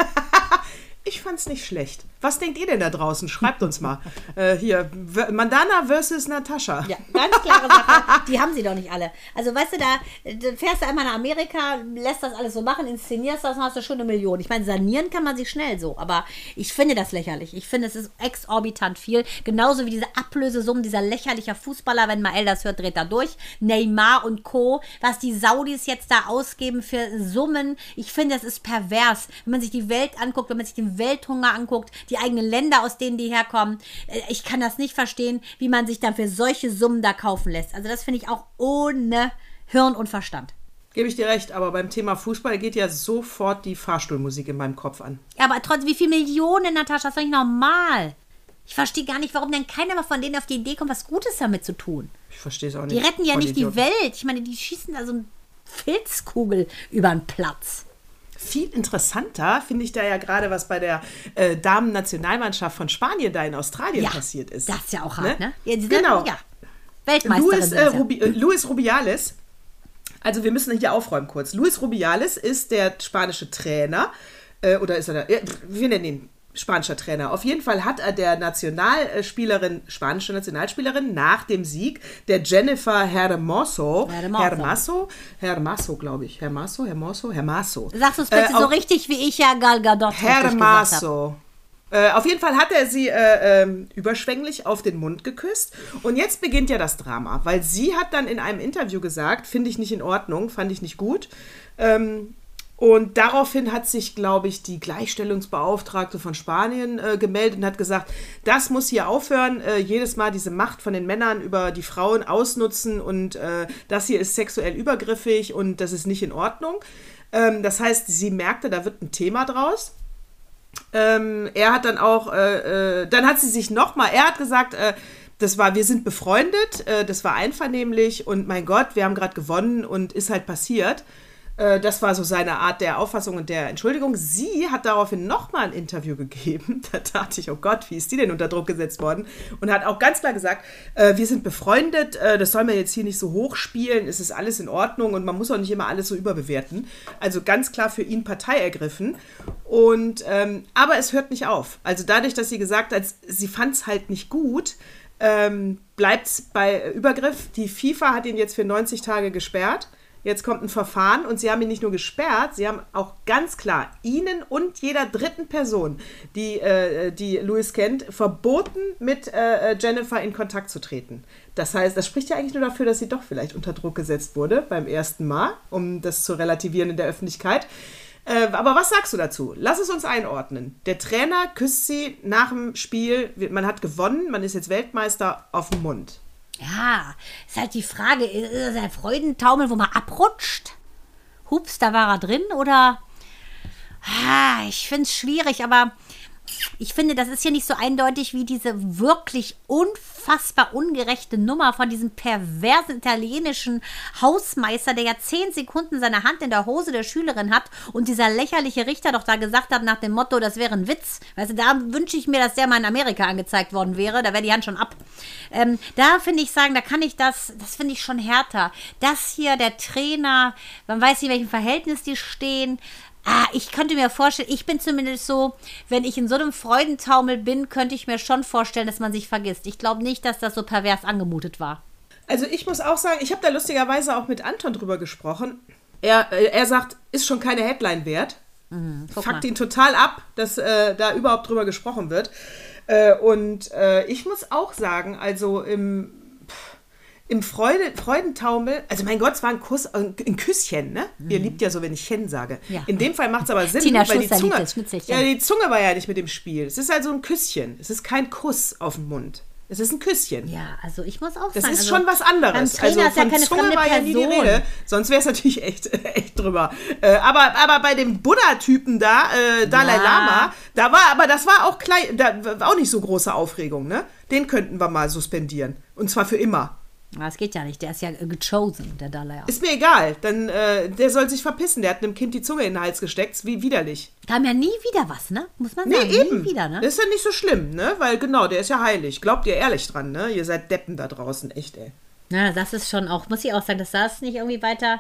Ich fand's nicht schlecht. Was denkt ihr denn da draußen? Schreibt uns mal. äh, hier, Mandana versus Natascha. Ja, ganz klare Sache. Die haben sie doch nicht alle. Also, weißt du, da, da fährst du einmal nach Amerika, lässt das alles so machen, inszenierst das, dann hast du schon eine Million. Ich meine, sanieren kann man sich schnell so, aber ich finde das lächerlich. Ich finde, es ist exorbitant viel. Genauso wie diese Ablösesummen dieser lächerlicher Fußballer, wenn Mael das hört, dreht er durch. Neymar und Co., was die Saudis jetzt da ausgeben für Summen. Ich finde, das ist pervers. Wenn man sich die Welt anguckt, wenn man sich den Welthunger anguckt, die eigenen Länder, aus denen die herkommen. äh, Ich kann das nicht verstehen, wie man sich dann für solche Summen da kaufen lässt. Also das finde ich auch ohne Hirn und Verstand. Gebe ich dir recht, aber beim Thema Fußball geht ja sofort die Fahrstuhlmusik in meinem Kopf an. Ja, aber trotzdem, wie viele Millionen, Natascha, das ist doch nicht normal. Ich verstehe gar nicht, warum denn keiner mal von denen auf die Idee kommt, was Gutes damit zu tun. Ich verstehe es auch nicht. Die retten ja nicht die Idioten. Welt. Ich meine, die schießen da so eine Filzkugel über den Platz. Viel interessanter finde ich da ja gerade, was bei der äh, Damen-Nationalmannschaft von Spanien da in Australien Ja, passiert ist. Das ist ja auch hart, ne? Ja, die sind- Genau. Ja. Weltmeisterin. Luis, äh. Rubi, äh, Luis Rubiales, also wir müssen hier aufräumen kurz. Luis Rubiales ist der spanische Trainer, äh, oder ist er äh, wir nennen ihn spanischer Trainer. Auf jeden Fall hat er der Nationalspielerin, spanische Nationalspielerin nach dem Sieg, der Jennifer Hermoso, Hermoso. Hermaso, Hermaso, glaube ich, Hermaso, Hermoso, Hermaso. Sagst du es bitte Äh, so richtig, wie ich ja Gal Gadot. Hermaso. Äh, auf jeden Fall hat er sie äh, ähm, überschwänglich auf den Mund geküsst. Und jetzt beginnt ja das Drama, weil sie hat dann in einem Interview gesagt, finde ich nicht in Ordnung, fand ich nicht gut. Ähm, und daraufhin hat sich, glaube ich, die Gleichstellungsbeauftragte von Spanien äh, gemeldet und hat gesagt, das muss hier aufhören, äh, jedes Mal diese Macht von den Männern über die Frauen ausnutzen und äh, das hier ist sexuell übergriffig und das ist nicht in Ordnung. Ähm, das heißt, sie merkte, da wird ein Thema draus. Ähm, er hat dann auch, äh, äh, dann hat sie sich nochmal, er hat gesagt, äh, das war, wir sind befreundet, das war einvernehmlich und mein Gott, wir haben gerade gewonnen und ist halt passiert. Äh, das war so seine Art der Auffassung und der Entschuldigung. Sie hat daraufhin nochmal ein Interview gegeben. Da dachte ich, oh Gott, wie ist die denn unter Druck gesetzt worden? Und hat auch ganz klar gesagt, äh, wir sind befreundet, äh, das soll man jetzt hier nicht so hochspielen, es ist alles in Ordnung und man muss auch nicht immer alles so überbewerten. Also ganz klar für ihn Partei ergriffen. Und ähm, aber es hört nicht auf. Also dadurch, dass sie gesagt hat, sie fand es halt nicht gut, ähm, bleibt es bei Übergriff. Die FIFA hat ihn jetzt für 90 Tage gesperrt. Jetzt kommt ein Verfahren und sie haben ihn nicht nur gesperrt, sie haben auch ganz klar ihnen und jeder dritten Person, die, äh, die Louis kennt, verboten, mit äh, Jennifer in Kontakt zu treten. Das heißt, das spricht ja eigentlich nur dafür, dass sie doch vielleicht unter Druck gesetzt wurde beim ersten Mal, um das zu relativieren in der Öffentlichkeit. Äh, aber was sagst du dazu? Lass es uns einordnen. Der Trainer küsst sie nach dem Spiel, man hat gewonnen, man ist jetzt Weltmeister auf dem Mund. Ja, ist halt die Frage, ist das ein Freudentaumel, wo man abrutscht? Hups, da war er drin oder? Ah, ich finde es schwierig, aber ich finde, das ist hier nicht so eindeutig wie diese wirklich unfassbar ungerechte Nummer von diesem perversen italienischen Hausmeister, der ja zehn Sekunden seine Hand in der Hose der Schülerin hat und dieser lächerliche Richter doch da gesagt hat nach dem Motto, das wäre ein Witz. Weißt du, da wünsche ich mir, dass der mal in Amerika angezeigt worden wäre. Da wäre die Hand schon ab. Ähm, da finde ich sagen, da kann ich das, das finde ich schon härter. Das hier, der Trainer, man weiß nicht, in welchem Verhältnis die stehen. Ah, ich könnte mir vorstellen, ich bin zumindest so, wenn ich in so einem Freudentaumel bin, könnte ich mir schon vorstellen, dass man sich vergisst. Ich glaube nicht, dass das so pervers angemutet war. Also ich muss auch sagen, ich habe da lustigerweise auch mit Anton drüber gesprochen. Er, äh, er sagt, ist schon keine Headline wert. Mhm, Fuckt ihn total ab, dass äh, da überhaupt drüber gesprochen wird. Äh, und äh, ich muss auch sagen, also im, im Freude, Freudentaumel, also mein Gott, es war ein Kuss, ein, Küsschen, ne? Ihr liebt ja so, wenn ich Chen sage. Mhm. Ja. In dem Fall macht es aber Sinn, Tina weil die Schuster Zunge, das ja, die Zunge war ja nicht mit dem Spiel. Es ist also ein Küsschen. Es ist kein Kuss auf den Mund. Es ist ein Küsschen. Ja, also ich muss auch Das sagen. ist also schon was anderes. Beim Trainer ist ja von keine Zunge war ja nie die. Rede. Sonst wäre es natürlich echt, echt drüber. Äh, aber, aber bei dem Buddha-Typen da, äh, Dalai Ja. Lama, da war, aber das war auch klein, da war auch nicht so große Aufregung, ne? Den könnten wir mal suspendieren. Und zwar für immer. Das geht ja nicht, der ist ja gechosen, der Dalai. Ist mir egal, dann äh, der soll sich verpissen. Der hat einem Kind die Zunge in den Hals gesteckt, wie widerlich. Kam ja nie wieder was, ne? Muss man Nee, sagen. eben. Nie wieder, ne? Das ist ja nicht so schlimm, ne? Weil genau, der ist ja heilig. Glaubt ihr ehrlich dran, ne? Ihr seid Deppen da draußen, echt, ey. Ja, das ist schon auch, muss ich auch sagen, dass das nicht irgendwie weiter.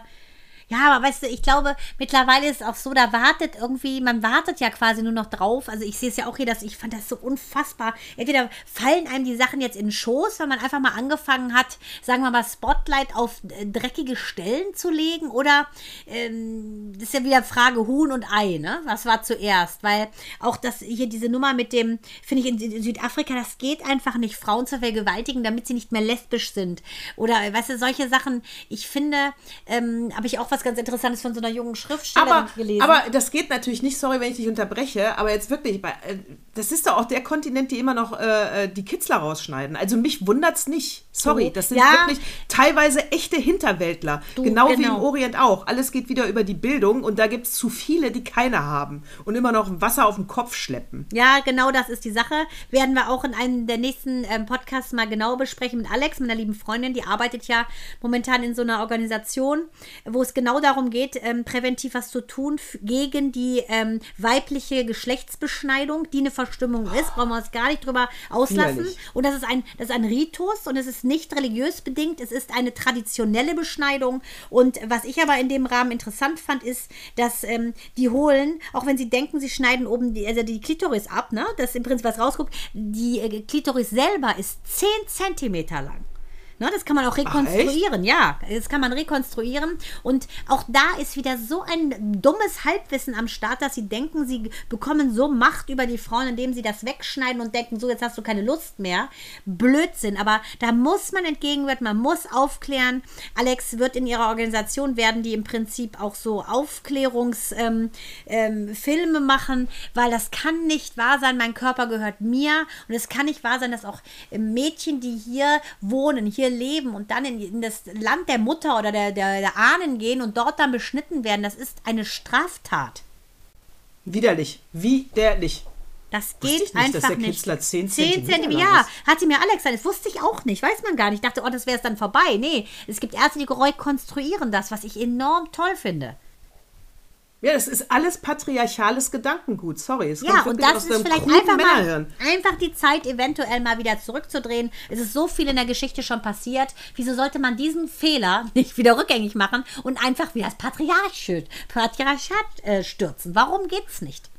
Ja, aber weißt du, ich glaube, mittlerweile ist es auch so, da wartet irgendwie, man wartet ja quasi nur noch drauf. Also ich sehe es ja auch hier, dass ich fand das so unfassbar. Entweder fallen einem die Sachen jetzt in den Schoß, wenn man einfach mal angefangen hat, sagen wir mal, Spotlight auf äh, dreckige Stellen zu legen, oder ähm, das ist ja wieder Frage Huhn und Ei, ne? Was war zuerst? Weil auch das hier diese Nummer mit dem, finde ich in, in Südafrika, das geht einfach nicht, Frauen zu vergewaltigen, damit sie nicht mehr lesbisch sind. Oder weißt du, solche Sachen, ich finde, ähm, habe ich auch was ganz Interessantes von so einer jungen Schriftstellerin Aber, gelesen. aber das geht natürlich nicht, sorry, wenn ich dich unterbreche, aber jetzt wirklich, äh, das ist doch auch der Kontinent, die immer noch äh, äh, die Kitzler rausschneiden. Also mich wundert's nicht. Sorry, das sind ja. wirklich teilweise echte Hinterwäldler. Du, genau, wie genau. im Orient auch. Alles geht wieder über die Bildung und da gibt's zu viele, die keine haben und immer noch Wasser auf dem Kopf schleppen. Ja, genau das ist die Sache. Werden wir auch in einem der nächsten ähm, Podcasts mal genau besprechen mit Alex, meiner lieben Freundin. Die arbeitet ja momentan in so einer Organisation, wo es genau darum geht, ähm, präventiv was zu tun gegen die ähm, weibliche Geschlechtsbeschneidung, die eine Verstimmung ist. Brauchen wir uns gar nicht drüber auslassen. Widerlich. Und das ist ein, das ist ein Ritus und es ist nicht religiös bedingt. Es ist eine traditionelle Beschneidung. Und was ich aber in dem Rahmen interessant fand, ist, dass ähm, die holen, auch wenn sie denken, sie schneiden oben die, also die Klitoris ab, ne? dass im Prinzip was rausguckt, die äh, Klitoris selber ist 10 Zentimeter lang. Ne, das kann man auch rekonstruieren, ja. Das kann man rekonstruieren. Und auch da ist wieder so ein dummes Halbwissen am Start, dass sie denken, sie bekommen so Macht über die Frauen, indem sie das wegschneiden und denken, so, jetzt hast du keine Lust mehr. Blödsinn. Aber da muss man entgegenwirken, man muss aufklären. Alex wird in ihrer Organisation, werden die im Prinzip auch so Aufklärungsfilme ähm, Filme machen, weil das kann nicht wahr sein, mein Körper gehört mir. Und es kann nicht wahr sein, dass auch Mädchen, die hier wohnen, hier leben und dann in, in das Land der Mutter oder der, der, der Ahnen gehen und dort dann beschnitten werden. Das ist eine Straftat. Widerlich. Widerlich. Das geht ich nicht, dass einfach der nicht. Kitzler 10 10 Zentimeter Zentimeter, lang ja. ist. Hat sie mir Alex gesagt, das wusste ich auch nicht, weiß man gar nicht. Ich dachte, oh, das wäre es dann vorbei. Nee, es gibt Ärzte, die rekonstruieren das, was ich enorm toll finde. Ja, das ist alles patriarchales Gedankengut. Sorry. Es Ja, kommt und das aus ist vielleicht einfach mal, einfach die Zeit eventuell mal wieder zurückzudrehen. Es ist so viel in der Geschichte schon passiert. Wieso sollte man diesen Fehler nicht wieder rückgängig machen und einfach wieder das Patriarchat, Patriarchat äh, stürzen? Warum geht's nicht?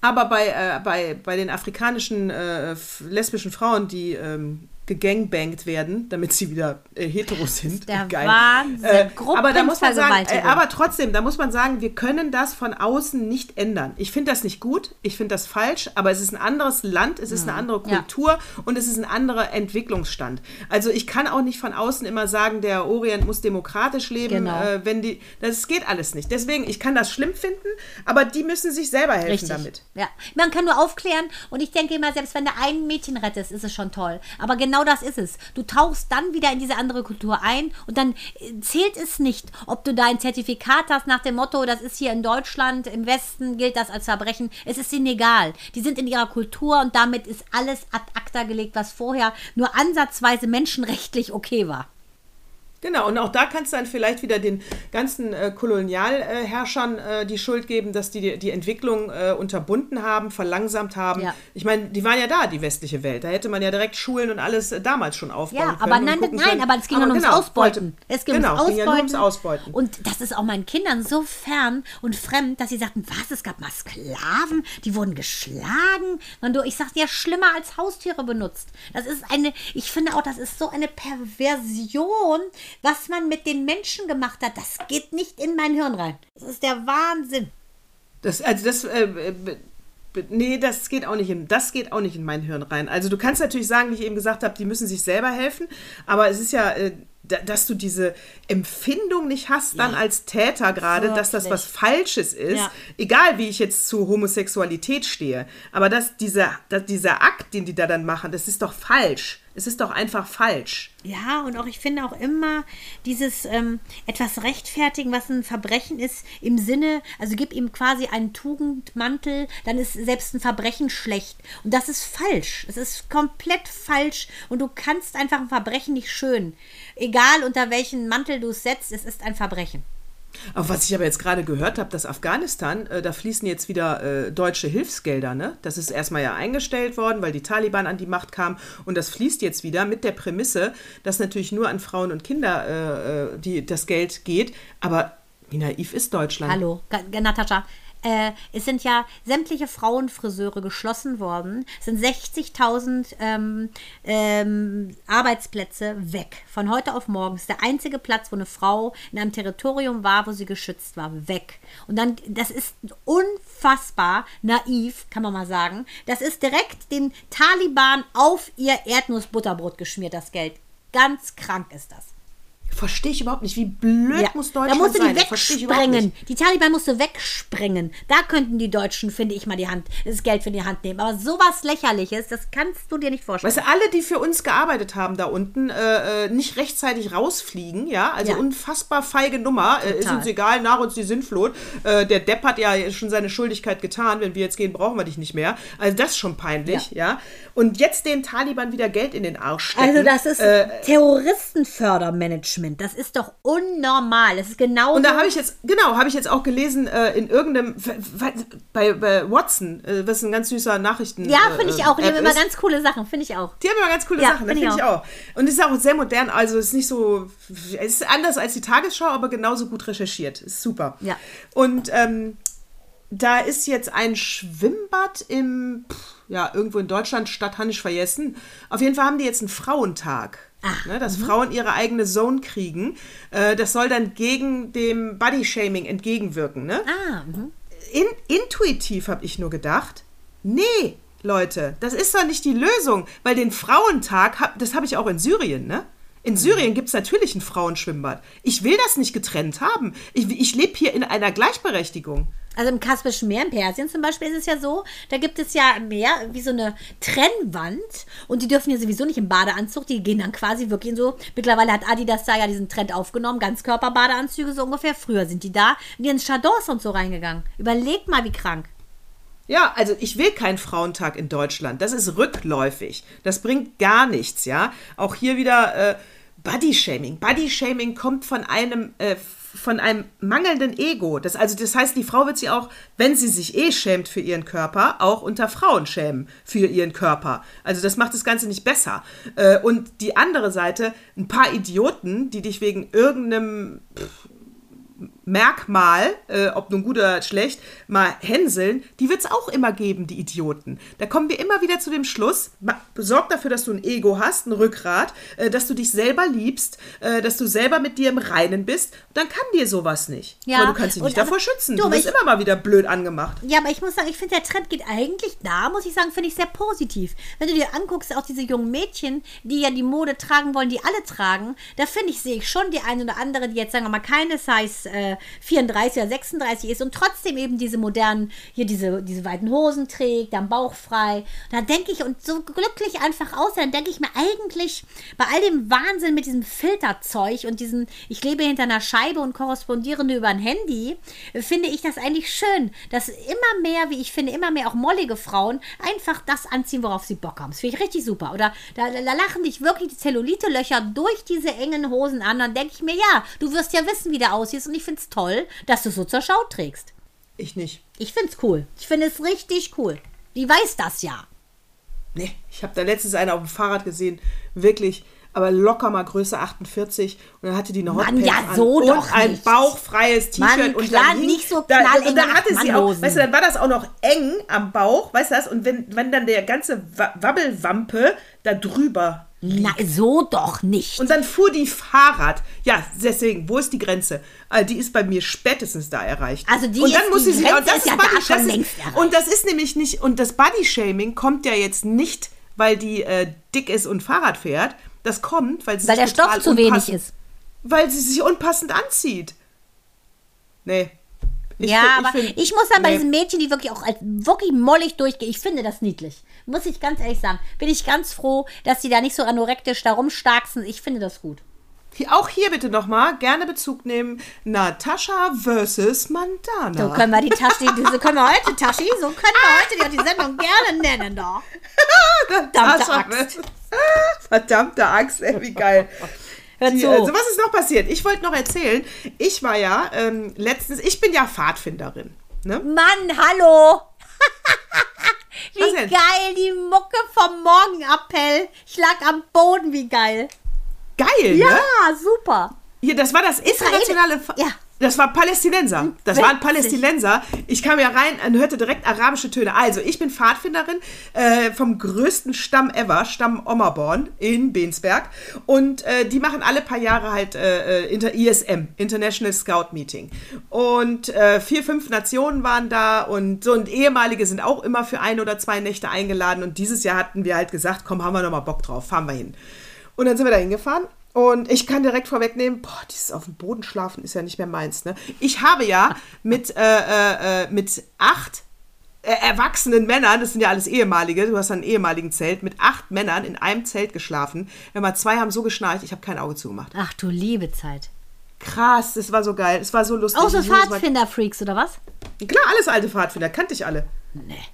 Aber bei, äh, bei, bei den afrikanischen äh, lesbischen Frauen, die ähm, gegangbangt werden, damit sie wieder äh, hetero sind. der Wahnsinn. aber da muss man sagen, äh, aber trotzdem, da muss man sagen, wir können das von außen nicht ändern. Ich finde das nicht gut, ich finde das falsch, aber es ist ein anderes Land, es ist eine andere Ja. Kultur und es ist ein anderer Entwicklungsstand. Also ich kann auch nicht von außen immer sagen, der Orient muss demokratisch leben, Genau. äh, wenn die, das geht alles nicht. Deswegen, ich kann das schlimm finden, aber die müssen sich selber helfen Richtig. damit. Ja, man kann nur aufklären und ich denke immer, selbst wenn du ein Mädchen rettest, ist es schon toll. Aber genau das ist es. Du tauchst dann wieder in diese andere Kultur ein und dann äh, zählt es nicht, ob du dein Zertifikat hast nach dem Motto, das ist hier in Deutschland, im Westen gilt das als Verbrechen. Es ist ihnen egal. Die sind in ihrer Kultur und damit ist alles ad acta gelegt, was vorher nur ansatzweise menschenrechtlich okay war. Genau, und auch da kannst du dann vielleicht wieder den ganzen äh, Kolonialherrschern äh, die Schuld geben, dass die die, die Entwicklung äh, unterbunden haben, verlangsamt haben. Ja. Ich meine, die waren ja da, die westliche Welt. Da hätte man ja direkt Schulen und alles äh, damals schon aufbauen Ja, können. aber nein, nein, können. aber es ging ja nur ums genau, Ausbeuten. wollte- Es ging genau, ums ging ja nur ums Ausbeuten. Ausbeuten. Und das ist auch meinen Kindern so fern und fremd, dass sie sagten, was, es gab mal Sklaven, die wurden geschlagen. Und du, ich sagte ja, schlimmer als Haustiere benutzt. Das ist eine, ich finde auch, das ist so eine Perversion, was man mit den Menschen gemacht hat. Das geht nicht in mein Hirn rein. Das ist der Wahnsinn. Das, also das, äh, äh, nee, das geht auch nicht in, das geht auch nicht in mein Hirn rein. Also du kannst natürlich sagen, wie ich eben gesagt habe, die müssen sich selber helfen, aber es ist ja, äh, da, dass du diese Empfindung nicht hast, dann als Täter gerade, dass das was Falsches ist, Ja. egal wie ich jetzt zu Homosexualität stehe, aber dass dieser, dass dieser Akt, den die da dann machen, das ist doch falsch. Es ist doch einfach falsch. Ja, und auch ich finde auch immer dieses ähm, etwas rechtfertigen, was ein Verbrechen ist, im Sinne, also gib ihm quasi einen Tugendmantel, dann ist selbst ein Verbrechen schlecht. Und das ist falsch. Es ist komplett falsch und du kannst einfach ein Verbrechen nicht schön. Egal unter welchen Mantel du es setzt, es ist ein Verbrechen. Auf was ich aber jetzt gerade gehört habe, dass Afghanistan, äh, da fließen jetzt wieder äh, deutsche Hilfsgelder. Ne? Das ist erstmal ja eingestellt worden, weil die Taliban an die Macht kamen. Und das fließt jetzt wieder mit der Prämisse, dass natürlich nur an Frauen und Kinder äh, äh die, das Geld geht. Aber wie naiv ist Deutschland? Hallo, Natascha. Äh, es sind ja sämtliche Frauenfriseure geschlossen worden. Es sind 60.000 ähm, ähm, Arbeitsplätze weg. Von heute auf morgen ist der einzige Platz, wo eine Frau in einem Territorium war, wo sie geschützt war, weg. Und dann, das ist unfassbar naiv, kann man mal sagen. Das ist direkt den Taliban auf ihr Erdnussbutterbrot geschmiert, das Geld. Ganz krank ist das. Verstehe ich überhaupt nicht. Wie blöd ja. muss Deutschland sein? Da musste sein? die wegsprengen. Die Taliban musste wegsprengen. Da könnten die Deutschen, finde ich, mal die Hand, das Geld für die Hand nehmen. Aber sowas Lächerliches, das kannst du dir nicht vorstellen. Weißt du, alle, die für uns gearbeitet haben da unten, äh, äh nicht rechtzeitig rausfliegen, ja, also ja. unfassbar feige Nummer. Äh, ist uns egal, nach uns die Sintflut. Äh, der Depp hat ja schon seine Schuldigkeit getan. Wenn wir jetzt gehen, brauchen wir dich nicht mehr. Also das ist schon peinlich, ja. ja? Und jetzt den Taliban wieder Geld in den Arsch stecken. Also das ist äh, Terroristenfördermanagement. Management. Das ist doch unnormal. Das ist genau. Und da habe ich jetzt, genau, habe ich jetzt auch gelesen äh, in irgendeinem, bei, bei Watson, äh, was ein ganz süßer Nachrichten. Ja, finde ich auch. Die haben immer ganz coole Sachen, finde ich auch. Die haben immer ganz coole ja, Sachen, finde ich auch. Und es ist auch sehr modern, also es ist nicht so, es ist anders als die Tagesschau, aber genauso gut recherchiert. Ist super. Ja. Und ähm, da ist jetzt ein Schwimmbad im, ja, irgendwo in Deutschland, Stadt Hannisch vergessen. Auf jeden Fall haben die jetzt einen Frauentag. Ach, ne, dass mhm. Frauen ihre eigene Zone kriegen. Äh, das soll dann gegen dem Body-Shaming entgegenwirken. Ne? Ah, mhm. In, intuitiv habe ich nur gedacht, nee, Leute, das ist doch nicht die Lösung, weil den Frauentag, das habe ich auch in Syrien, ne? In mhm. Syrien gibt es natürlich ein Frauenschwimmbad. Ich will das nicht getrennt haben. Ich, ich lebe hier in einer Gleichberechtigung. Also im Kaspischen Meer, in Persien zum Beispiel, ist es ja so, da gibt es ja mehr wie so eine Trennwand und die dürfen ja sowieso nicht im Badeanzug, die gehen dann quasi wirklich in so, mittlerweile hat Adidas da ja diesen Trend aufgenommen, Ganzkörperbadeanzüge so ungefähr, früher sind die da, in die ins Chadors und so reingegangen. Überleg mal, wie krank. Ja, also ich will keinen Frauentag in Deutschland. Das ist rückläufig. Das bringt gar nichts, ja. Auch hier wieder äh, Bodyshaming. Bodyshaming kommt von einem äh, von einem mangelnden Ego. Das, also das heißt, die Frau wird sich auch, wenn sie sich eh schämt für ihren Körper, auch unter Frauen schämen für ihren Körper. Also das macht das Ganze nicht besser. Äh, und die andere Seite, ein paar Idioten, die dich wegen irgendeinem Merkmal, äh, ob nun gut oder schlecht, mal hänseln, die wird es auch immer geben, die Idioten. Da kommen wir immer wieder zu dem Schluss, sorg dafür, dass du ein Ego hast, ein Rückgrat, äh, dass du dich selber liebst, äh, dass du selber mit dir im Reinen bist, dann kann dir sowas nicht. Ja. Aber du kannst dich nicht davor schützen. Du, du wirst ich, immer mal wieder blöd angemacht. Ja, aber ich muss sagen, ich finde, der Trend geht eigentlich da, muss ich sagen, finde ich sehr positiv. Wenn du dir anguckst, auch diese jungen Mädchen, die ja die Mode tragen wollen, die alle tragen, da finde ich, sehe ich schon die eine oder andere, die jetzt sagen wir mal keine Size äh, 34 oder 36 ist und trotzdem eben diese modernen, hier diese, diese weiten Hosen trägt, am Bauch frei. Da denke ich, und so glücklich einfach aus, dann denke ich mir eigentlich, bei all dem Wahnsinn mit diesem Filterzeug und diesem, ich lebe hinter einer Scheibe und korrespondiere nur über ein Handy, finde ich das eigentlich schön, dass immer mehr, wie ich finde, immer mehr auch mollige Frauen einfach das anziehen, worauf sie Bock haben. Das finde ich richtig super. Oder da, da lachen dich wirklich die Zellulite-Löcher durch diese engen Hosen an. Dann denke ich mir, ja, du wirst ja wissen, wie der aussieht und ich finde es toll, dass du so zur Schau trägst. Ich nicht. Ich finde es cool. Ich finde es richtig cool. Die weiß das ja. Nee, ich habe da letztens eine auf dem Fahrrad gesehen, wirklich, aber locker mal Größe 48 und dann hatte die eine Hotpants ja, so an und ein bauchfreies T-Shirt und klar, dann hing, nicht so knall da, und dann hatte sie auch, weißt du, dann war das auch noch eng am Bauch, weißt du das? Und wenn, wenn dann der ganze Wabbelwampe da drüber na, so doch nicht. Und dann fuhr die Fahrrad. Ja, deswegen, wo ist die Grenze? Also die ist bei mir spätestens da erreicht. Also die und dann ist, muss die sie Grenze sich, ist ja Body, da schon längst ist, Und das ist nämlich nicht, und das Body-Shaming kommt ja jetzt nicht, weil die äh, dick ist und Fahrrad fährt. Das kommt, weil sie Weil der Stoff zu wenig ist. Weil sie sich unpassend anzieht. Nee. Ich ja, find- aber find- ich muss dann bei nee. diesen Mädchen, die wirklich auch als wirklich mollig durchgehen, ich finde das niedlich. Muss ich ganz ehrlich sagen. Bin ich ganz froh, dass die da nicht so anorektisch da rumstarksen. Ich finde das gut. Hier- Auch hier bitte nochmal gerne Bezug nehmen. Natascha versus Mandana. So können wir die Taschi, diese können wir heute, Taschi, so können wir heute die, die Sendung gerne nennen da. Verdammte Axt. Verdammte Axt, ey, wie geil. Hör Die, zu. also was ist noch passiert? Ich wollte noch erzählen, ich war ja ähm, letztens, ich bin ja Pfadfinderin. Ne? Mann, hallo. wie geil, die Mucke vom Morgenappell. Ich lag am Boden, wie geil. Geil, Ja, ne? super. Hier, das war das internationale. Fa- Ja. Das war Palästinenser. Das waren Witzig. Palästinenser. Ich kam ja rein und hörte direkt arabische Töne. Also, ich bin Pfadfinderin äh, vom größten Stamm ever, Stamm Ommerborn in Bensberg. Und äh, die machen alle paar Jahre halt äh, äh, inter ISM, International Scout Meeting. Und äh, vier, fünf Nationen waren da und so und ehemalige sind auch immer für ein oder zwei Nächte eingeladen. Und dieses Jahr hatten wir halt gesagt, komm, haben wir noch mal Bock drauf, fahren wir hin. Und dann sind wir da hingefahren. Und ich kann direkt vorwegnehmen, boah, dieses auf dem Boden schlafen ist ja nicht mehr meins. Ne? Ich habe ja mit, äh, äh, äh, mit acht äh, erwachsenen Männern, das sind ja alles ehemalige, du hast ein ehemaligen Zelt, mit acht Männern in einem Zelt geschlafen. Wenn mal zwei haben so geschnarcht, ich habe kein Auge zugemacht. Ach du liebe Zeit. Krass, das war so geil, es war so lustig. Auch so Pfadfinder-Freaks, oder was? Klar, alles alte Pfadfinder, kannte ich alle. Nee.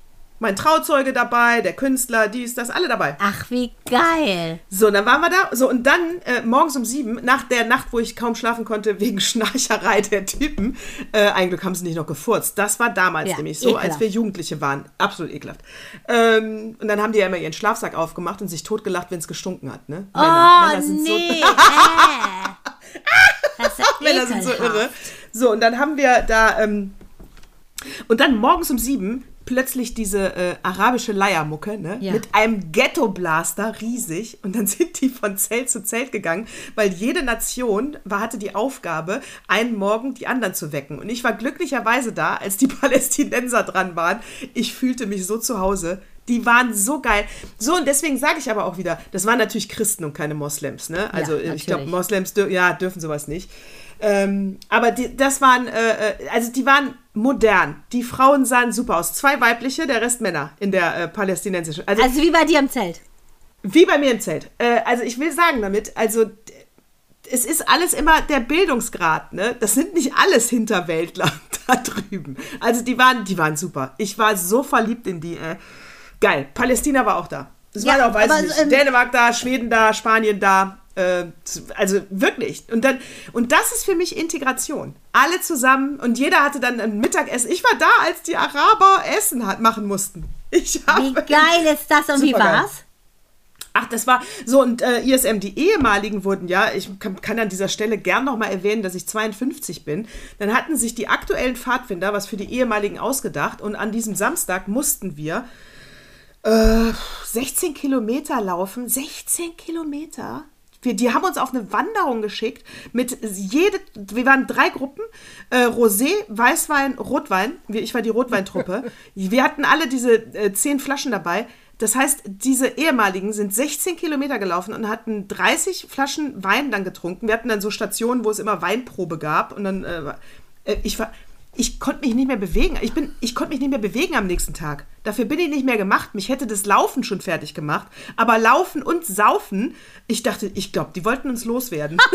Mein Trauzeuge dabei, der Künstler, dies, das, alle dabei. Ach, wie geil. So, dann waren wir da. So, und dann äh, morgens um sieben, nach der Nacht, wo ich kaum schlafen konnte, wegen Schnarcherei der Typen, äh, ein Glück haben sie nicht noch gefurzt. Das war damals Ja, nämlich so, ekelhaft. als wir Jugendliche waren. Absolut ekelhaft. Ähm, und dann haben die ja immer ihren Schlafsack aufgemacht und sich totgelacht, wenn es gestunken hat. Ne? Oh, Männer sind nee. so. äh. Das ist Männer sind so irre. So, und dann haben wir da. Ähm, und dann morgens um sieben plötzlich diese äh, arabische Leiermucke, ne? Ja. Mit einem Ghetto-Blaster, riesig. Und dann sind die von Zelt zu Zelt gegangen, weil jede Nation war, hatte die Aufgabe, einen Morgen die anderen zu wecken. Und ich war glücklicherweise da, als die Palästinenser dran waren. Ich fühlte mich so zu Hause. Die waren so geil. So, und deswegen sage ich aber auch wieder, das waren natürlich Christen und keine Moslems, ne? Also Ja, ich glaube. Moslems dür ja, dürfen sowas nicht. Ähm, aber die, das waren, äh, äh, also die waren modern. Die Frauen sahen super aus. Zwei weibliche, der Rest Männer in der äh, palästinensischen. Also, Also wie bei dir im Zelt. wie bei mir im Zelt. Äh, also ich will sagen damit, also es ist alles immer der Bildungsgrad, ne? Das sind nicht alles Hinterwäldler da drüben. Also die waren, die waren super. Ich war so verliebt in die. Äh, geil. Palästina war auch da. Es Ja, waren auch, weiß aber ich nicht, ähm, Dänemark da, Schweden da, Spanien da. Äh, also wirklich. Und dann, und das ist für mich Integration. Alle zusammen und jeder hatte dann ein Mittagessen. Ich war da, als die Araber Essen hat, machen mussten. Wie geil ist das und wie war's? Ach, das war so und äh, ISM, die ehemaligen wurden ja, ich kann, kann an dieser Stelle gern nochmal erwähnen, dass ich 52 bin. Dann hatten sich die aktuellen Pfadfinder was für die ehemaligen ausgedacht und an diesem Samstag mussten wir äh, 16 Kilometer laufen. 16 Kilometer? Wir, die haben uns auf eine Wanderung geschickt mit jede, wir waren drei Gruppen, äh, Rosé, Weißwein, Rotwein. Ich war die Rotweintruppe. wir hatten alle diese äh, zehn Flaschen dabei. Das heißt, diese ehemaligen sind 16 Kilometer gelaufen und hatten 30 Flaschen Wein dann getrunken. Wir hatten dann so Stationen, wo es immer Weinprobe gab. Und dann, äh, äh, ich war, ich konnte mich nicht mehr bewegen. Ich, bin, ich konnte mich nicht mehr bewegen am nächsten Tag. Dafür bin ich nicht mehr gemacht. Mich hätte das Laufen schon fertig gemacht. Aber Laufen und Saufen, ich dachte, ich glaube, die wollten uns loswerden.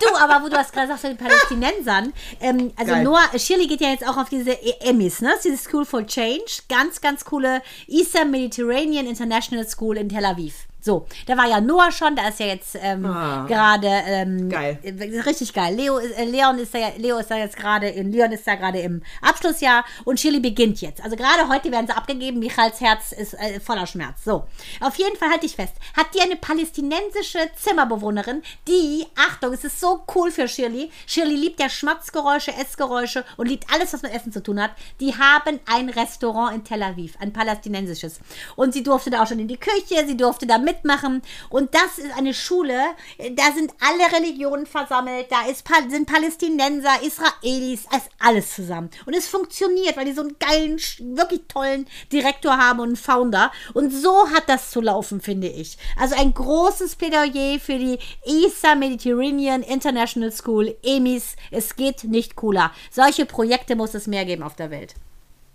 Du, aber wo du hast gerade gesagt, den Palästinensern, ähm, also Geil. Noah, Shirley geht ja jetzt auch auf diese E- Emmys, ne? Diese School for Change, ganz, ganz coole Eastern Mediterranean International School in Tel Aviv. So, da war ja Noah schon, da ist ja jetzt ähm, Ah. gerade ähm, Geil. äh, richtig geil. Leo, ist- äh, Leon ist da, Leo ist da jetzt gerade in Leon ist da gerade im Abschlussjahr und Shirley beginnt jetzt. Also gerade heute werden sie abgegeben. Michals Herz ist äh, voller Schmerz. So, auf jeden Fall halte ich fest. Hat die eine palästinensische Zimmerbewohnerin, die, Achtung, es ist so cool für Shirley. Shirley liebt ja Schmatzgeräusche, Essgeräusche und liebt alles, was mit Essen zu tun hat. Die haben ein Restaurant in Tel Aviv, ein palästinensisches. Und sie durfte da auch schon in die Küche, sie durfte da mitmachen. Und das ist eine Schule, da sind alle Religionen versammelt, da ist, sind Palästinenser, Israelis, ist alles zusammen. Und es funktioniert, weil die so einen geilen, wirklich tollen Direktor haben und einen Founder. Und so hat das zu laufen, finde ich. Also ein großes Plädoyer für die ESA Mediterranean International School, EMIS. Es geht nicht cooler. Solche Projekte muss es mehr geben auf der Welt.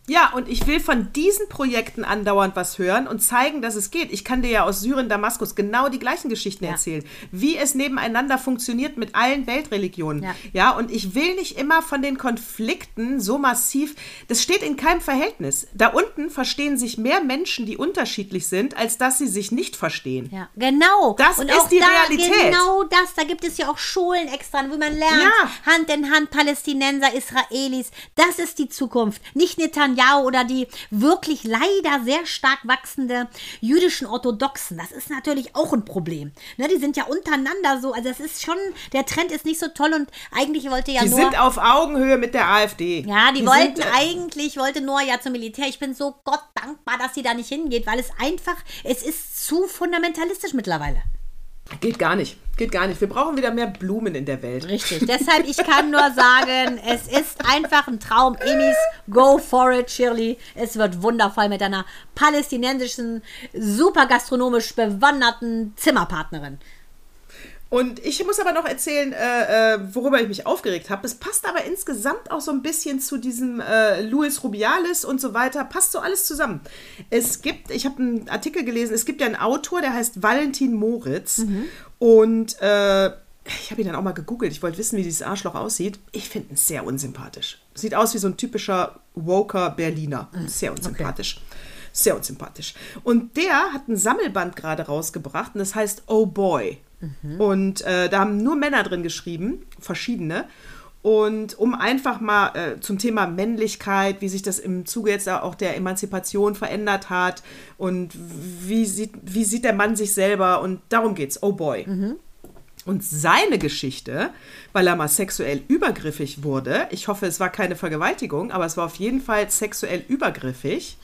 Ja, und ich will von diesen Projekten andauernd was hören und zeigen, dass es geht. Ich kann dir ja aus Syrien, Damaskus genau die gleichen Geschichten ja. erzählen, wie es nebeneinander funktioniert mit allen Weltreligionen. Ja. ja, und ich will nicht immer von den Konflikten so massiv, das steht in keinem Verhältnis. Da unten verstehen sich mehr Menschen, die unterschiedlich sind, als dass sie sich nicht verstehen. Ja, genau. Das und ist die da, Realität. Genau das. Da gibt es ja auch Schulen extra, wo man lernt, ja. Hand in Hand Palästinenser, Israelis. Das ist die Zukunft. Nicht Netanyahu Netanyahu oder die wirklich leider sehr stark wachsende jüdischen Orthodoxen. Das ist natürlich auch ein Problem. Ne, die sind ja untereinander so, also es ist schon, der Trend ist nicht so toll und eigentlich wollte ja die nur... Die sind auf Augenhöhe mit der AfD. Ja, die, die wollten sind, eigentlich, wollte Noah ja zum Militär. Ich bin so Gott dankbar, dass sie da nicht hingeht, weil es einfach, es ist zu fundamentalistisch mittlerweile. Geht gar nicht. Geht gar nicht. Wir brauchen wieder mehr Blumen in der Welt. Richtig. Deshalb, ich kann nur sagen, es ist einfach ein Traum. Emis, go for it, Shirley. Es wird wundervoll mit einer palästinensischen, super gastronomisch bewanderten Zimmerpartnerin. Und ich muss aber noch erzählen, äh, äh, worüber ich mich aufgeregt habe. Es passt aber insgesamt auch so ein bisschen zu diesem äh, Luis Rubialis und so weiter. Passt so alles zusammen. Es gibt, ich habe einen Artikel gelesen, es gibt ja einen Autor, der heißt Valentin Moritz. Mhm. Und äh, ich habe ihn dann auch mal gegoogelt. Ich wollte wissen, wie dieses Arschloch aussieht. Ich finde ihn sehr unsympathisch. Sieht aus wie so ein typischer Woker Berliner. Mhm. Sehr unsympathisch. Okay. Sehr unsympathisch. Und der hat ein Sammelband gerade rausgebracht und das heißt Oh Boy. Mhm. Und äh, da haben nur Männer drin geschrieben, verschiedene. Und um einfach mal äh, zum Thema Männlichkeit, wie sich das im Zuge jetzt auch der Emanzipation verändert hat und wie sieht, wie sieht der Mann sich selber und darum geht's. Oh boy. Mhm. Und seine Geschichte, weil er mal sexuell übergriffig wurde, ich hoffe, es war keine Vergewaltigung, aber es war auf jeden Fall sexuell übergriffig.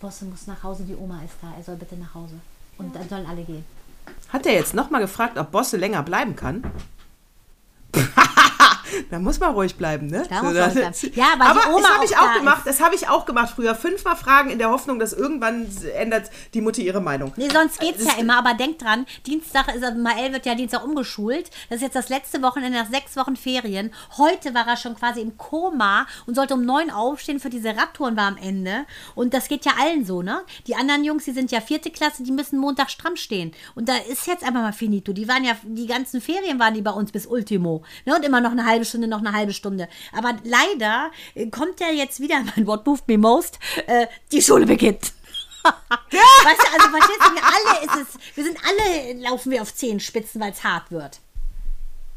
Bosse muss nach Hause, die Oma ist da, er soll bitte nach Hause. Und dann sollen alle gehen. Hat er jetzt nochmal gefragt, ob Bosse länger bleiben kann? da muss man ruhig bleiben, ne? Da muss man bleiben. Ja, aber, aber die Oma das habe ich auch gemacht. Das habe ich auch gemacht früher. Fünfmal fragen in der Hoffnung, dass irgendwann ändert die Mutti ihre Meinung. Nee, sonst geht's das ja immer. Aber denk dran, Dienstag ist also Mael wird ja Dienstag umgeschult. Das ist jetzt das letzte Wochenende nach sechs Wochen Ferien. Heute war er schon quasi im Koma und sollte um neun aufstehen für diese Radtouren war am Ende. Und das geht ja allen so, ne? Die anderen Jungs, die sind ja vierte Klasse, die müssen Montag stramm stehen. Und da ist jetzt einfach mal finito. Die waren ja, die ganzen Ferien waren die bei uns bis Ultimo. Ne? Und immer noch eine halbe Stunde, noch eine halbe Stunde. Aber leider äh, kommt ja jetzt wieder, mein Wort moved me most, äh, die Schule beginnt. weißt du, also verstehst du, wir alle ist es, wir sind alle, laufen wir auf Zehenspitzen, weil es hart wird.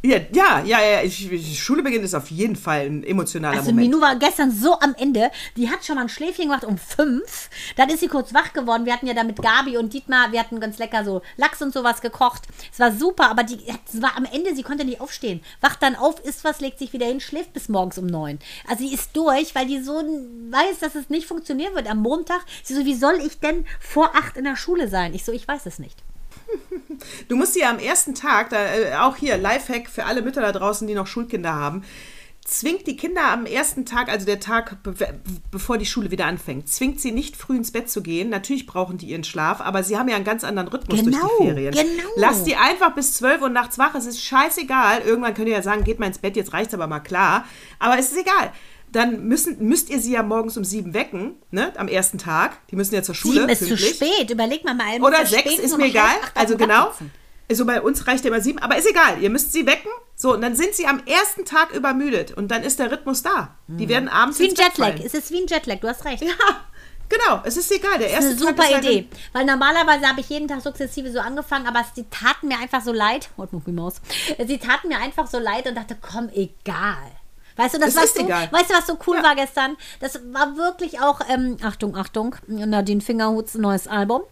Ja, ja, ja, ja. Ich, ich, Schule beginnt ist auf jeden Fall ein emotionaler also Moment. Also Minu war gestern so am Ende. Die hat schon mal ein Schläfchen gemacht um fünf. Dann ist sie kurz wach geworden. Wir hatten ja da mit Gabi und Dietmar, wir hatten ganz lecker so Lachs und sowas gekocht. Es war super, aber die es war am Ende, sie konnte nicht aufstehen. Wacht dann auf, isst was, legt sich wieder hin, schläft bis morgens um neun. Also sie ist durch, weil die so weiß, dass es nicht funktionieren wird am Montag. Sie so, wie soll ich denn vor acht in der Schule sein? Ich so, ich weiß es nicht. Du musst sie ja am ersten Tag, da, äh, auch hier, Lifehack für alle Mütter da draußen, die noch Schulkinder haben, zwingt die Kinder am ersten Tag, also der Tag, be bevor die Schule wieder anfängt, zwingt sie nicht früh ins Bett zu gehen. Natürlich brauchen die ihren Schlaf, aber sie haben ja einen ganz anderen Rhythmus genau, durch die genau, Ferien. Genau. Lass die einfach bis 12 Uhr nachts wach. Es ist scheißegal. Irgendwann könnt ihr ja sagen, geht mal ins Bett, jetzt reicht es aber mal klar. Aber es ist egal dann müssen, müsst ihr sie ja morgens um sieben wecken, ne, am ersten Tag. Die müssen ja zur Schule. Sieben ist pünktlich. zu spät, überleg mal mal. Oder sechs, ist mir egal. Also genau. Also bei uns reicht ja immer sieben, aber ist egal. Ihr müsst sie wecken. So, und dann sind sie am ersten Tag übermüdet und dann ist der Rhythmus da. Die werden abends Wie ein Jetlag. Es ist wie ein Jetlag, du hast recht. Ja, Genau, es ist egal. Der erste das ist eine super Tag Idee. Weil normalerweise habe ich jeden Tag sukzessive so angefangen, aber sie taten mir einfach so leid. Maus. Sie taten mir einfach so leid und dachte, komm, egal. Weißt du, das, das so, weißt du, was so cool ja. war gestern? Das war wirklich auch, ähm, Achtung, Achtung, Nadine Fingerhuts neues Album.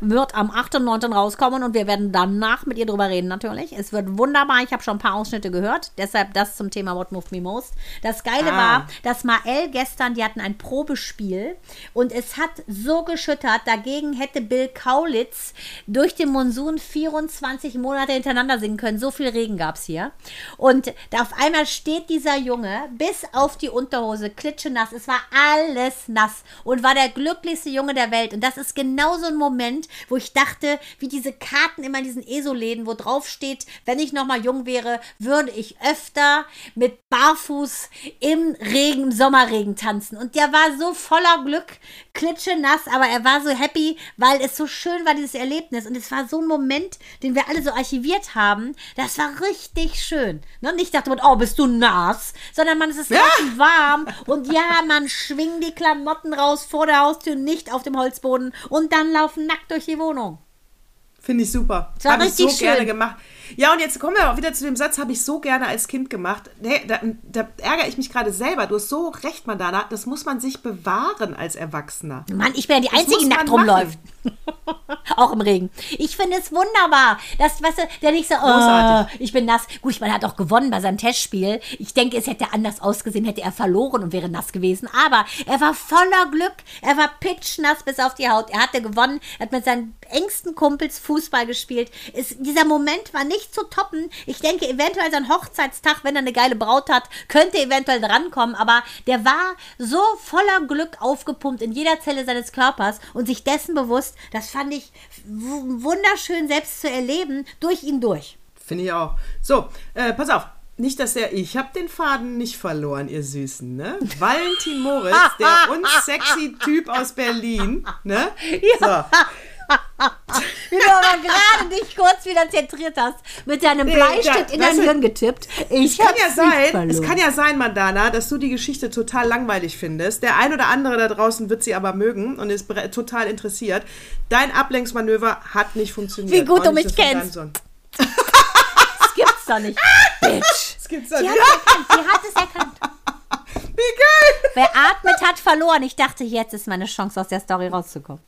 Wird am 8. und 9. rauskommen und wir werden danach mit ihr drüber reden natürlich. Es wird wunderbar. Ich habe schon ein paar Ausschnitte gehört. Deshalb das zum Thema What Moved Me Most. Das Geile Ah. war, dass Mael gestern, die hatten ein Probespiel und es hat so geschüttert. Dagegen hätte Bill Kaulitz durch den Monsun 24 Monate hintereinander singen können. So viel Regen gab es hier. Und auf einmal steht dieser Junge bis auf die Unterhose klitschenass. Es war alles nass und war der glücklichste Junge der Welt. Und das ist genau so ein Moment, wo ich dachte, wie diese Karten immer in diesen ESO-Läden, wo drauf steht, wenn ich nochmal jung wäre, würde ich öfter mit Barfuß im Regen, im Sommerregen tanzen. Und der war so voller Glück, klitschenass, aber er war so happy, weil es so schön war, dieses Erlebnis. Und es war so ein Moment, den wir alle so archiviert haben. Das war richtig schön. Ne? Und ich dachte, oh, bist du nass? Sondern man, es ist Ja. warm. Und ja, man schwingt die Klamotten raus vor der Haustür, nicht auf dem Holzboden. Und dann laufen nackt durch die Wohnung. Finde ich super. Habe ich so richtig gerne schön. gemacht. Ja, und jetzt kommen wir auch wieder zu dem Satz, habe ich so gerne als Kind gemacht. Nee, da, da ärgere ich mich gerade selber. Du hast so recht, Mandana. Das muss man sich bewahren als Erwachsener. Mann, ich bin ja die Einzige, die nackt man rumläuft. Auch im Regen. Ich finde es wunderbar. Das, weißt du, der nicht so, oh, Großartig. ich bin nass. Gut, er hat auch gewonnen bei seinem Testspiel. Ich denke, es hätte anders ausgesehen, hätte er verloren und wäre nass gewesen. Aber er war voller Glück. Er war pitchnass bis auf die Haut. Er hatte gewonnen. Er hat mit seinen engsten Kumpels Fußball gespielt. Es, dieser Moment war nicht zu toppen. Ich denke, eventuell sein Hochzeitstag, wenn er eine geile Braut hat, könnte eventuell drankommen. Aber der war so voller Glück aufgepumpt in jeder Zelle seines Körpers und sich dessen bewusst, das fand ich wunderschön selbst zu erleben, durch ihn durch. Finde ich auch. So, äh, pass auf. Nicht, dass der, ich habe den Faden nicht verloren, ihr Süßen, ne? Valentin Moritz, der unsexy Typ aus Berlin, ne? So. Wie du aber gerade dich kurz wieder zentriert hast, mit deinem Bleistift in dein Hirn getippt. Ich kann ja sein, es kann ja sein, Mandana, dass du die Geschichte total langweilig findest. Der ein oder andere da draußen wird sie aber mögen und ist total interessiert. Dein Ablenkungsmanöver hat nicht funktioniert. Wie gut du mich kennst. Das gibt's doch nicht. Bitch. Das gibt's doch Sie nicht. Sie hat es erkannt. Wie geil! Wer atmet, hat verloren. Ich dachte, jetzt ist meine Chance, aus der Story rauszukommen.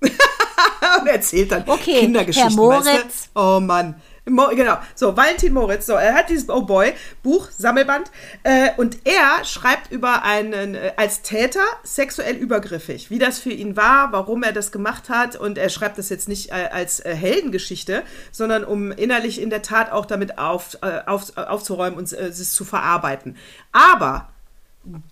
Und erzählt dann Okay, Kindergeschichten. Herr Moritz. Weißt du? Oh Mann. Mo genau, so, Valentin Moritz, so, er hat dieses Oh Boy Buch, Sammelband, äh, und er schreibt über einen, äh, als Täter sexuell übergriffig, wie das für ihn war, warum er das gemacht hat, und er schreibt das jetzt nicht äh, als äh, Heldengeschichte, sondern um innerlich in der Tat auch damit auf, äh, auf, äh, aufzuräumen und es zu verarbeiten. Aber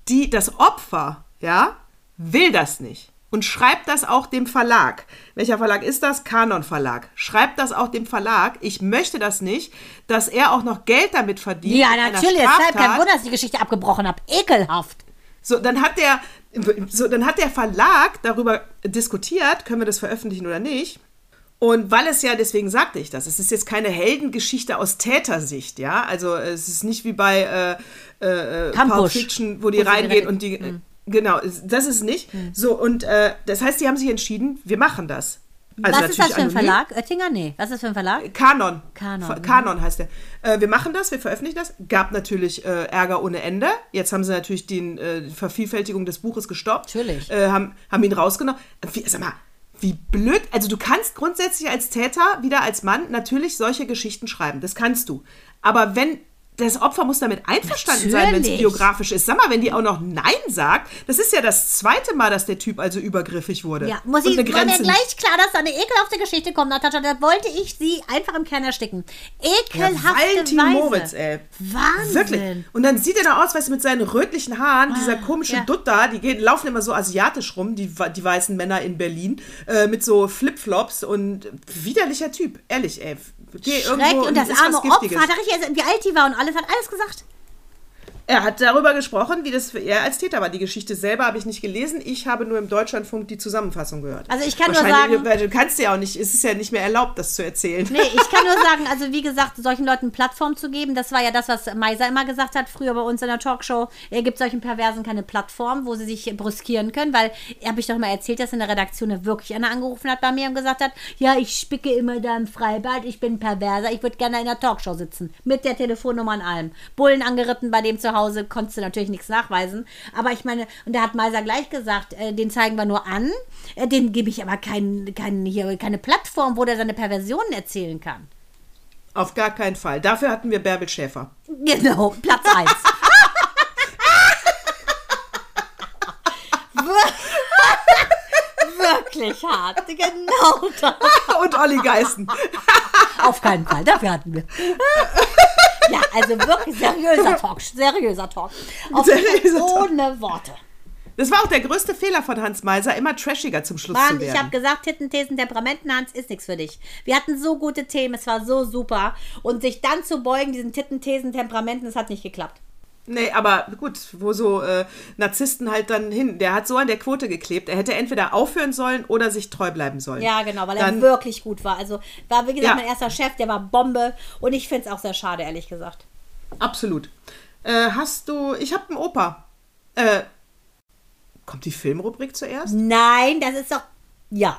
die, das Opfer, ja, will das nicht. Und schreibt das auch dem Verlag. Welcher Verlag ist das? Kanon Verlag. Schreibt das auch dem Verlag. Ich möchte das nicht, dass er auch noch Geld damit verdient. Ja, natürlich. Deshalb kein. Wunder, dass ich die Geschichte abgebrochen habe. Ekelhaft. So, dann hat der, so, dann hat der Verlag darüber diskutiert, können wir das veröffentlichen oder nicht. Und weil es ja, deswegen sagte ich das, es ist jetzt keine Heldengeschichte aus Tätersicht, ja. Also es ist nicht wie bei äh, äh, Campusch, Pulp Fiction, wo die wo reingehen und die. Genau, das ist nicht. So, und äh, das heißt, die haben sich entschieden, wir machen das. Also Was ist das für ein. Verlag? Oettinger? Nee. Was ist das für ein Verlag? Kanon. Kanon, mhm. Kanon heißt der. Äh, wir machen das, wir veröffentlichen das. Gab natürlich äh, Ärger ohne Ende. Jetzt haben sie natürlich die äh, Vervielfältigung des Buches gestoppt. Natürlich. Äh, haben, haben ihn rausgenommen. Wie, sag mal, wie blöd. Also du kannst grundsätzlich als Täter, wieder als Mann, natürlich solche Geschichten schreiben. Das kannst du. Aber wenn das Opfer muss damit einverstanden sein, wenn es Natürlich. biografisch ist. Sag mal, wenn die auch noch Nein sagt, das ist ja das zweite Mal, dass der Typ also übergriffig wurde. Ja, muss ich, war mir gleich klar, dass da eine ekelhafte Geschichte kommt, Natascha. Da wollte ich sie einfach im Kern ersticken. Ekelhafte Valentin Weise. Moritz, ey. Wahnsinn. Wirklich. Und dann sieht er da aus, weißt du, mit seinen rötlichen Haaren, dieser komische Ah, ja. Dutt da, die gehen, laufen immer so asiatisch rum, die, die weißen Männer in Berlin, äh, mit so Flipflops und widerlicher Typ, ehrlich, ey. Geh Schreck und das arme. Opfer, dachte ich, erst, wie alt die war und alles, hat alles gesagt. Er hat darüber gesprochen, wie das für er als Täter war. Die Geschichte selber habe ich nicht gelesen. Ich habe nur im Deutschlandfunk die Zusammenfassung gehört. Also ich kann nur sagen- Du kannst ja auch nicht, es ist ja nicht mehr erlaubt, das zu erzählen. Nee, ich kann nur sagen, also wie gesagt, solchen Leuten Plattform zu geben, das war ja das, was Meiser immer gesagt hat, früher bei uns in der Talkshow. Er gibt solchen Perversen keine Plattform, wo sie sich brüskieren können, weil, habe ich doch mal erzählt, dass in der Redaktion da wirklich einer angerufen hat bei mir und gesagt hat, ja, ich spicke immer da im Freibad, ich bin Perverser, ich würde gerne in der Talkshow sitzen. Mit der Telefonnummer und allem. Bullen angeritten bei dem zu Hause Hause konntest du natürlich nichts nachweisen. Aber ich meine, und da hat Meiser gleich gesagt, äh, den zeigen wir nur an, äh, den gebe ich aber kein, kein, hier, keine Plattform, wo der seine Perversionen erzählen kann. Auf gar keinen Fall. Dafür hatten wir Bärbel Schäfer. Genau, Platz 1. Wirklich hart. Genau das. Und Olli Geißen. Auf keinen Fall. Dafür hatten wir. Ja, also wirklich seriöser Talk. Seriöser Talk. Auf Seriöser Talk. Ohne Worte. Das war auch der größte Fehler von Hans Meiser, immer trashiger zum Schluss Mann, zu werden. ich habe gesagt, Titten, Thesen, Temperamenten, Hans, ist nichts für dich. Wir hatten so gute Themen, es war so super. Und sich dann zu beugen, diesen Titten, Thesen, Temperamenten, das hat nicht geklappt. Nee, aber gut, wo so äh, Narzissten halt dann hin. Der hat so an der Quote geklebt. Er hätte entweder aufhören sollen oder sich treu bleiben sollen. Ja, genau, weil Dann- er wirklich gut war. Also war, wie gesagt, Ja. mein erster Chef, der war Bombe. Und ich finde es auch sehr schade, ehrlich gesagt. Absolut. Äh, hast du. Ich habe einen Opa. Äh, kommt die Filmrubrik zuerst? Nein, das ist doch. Ja.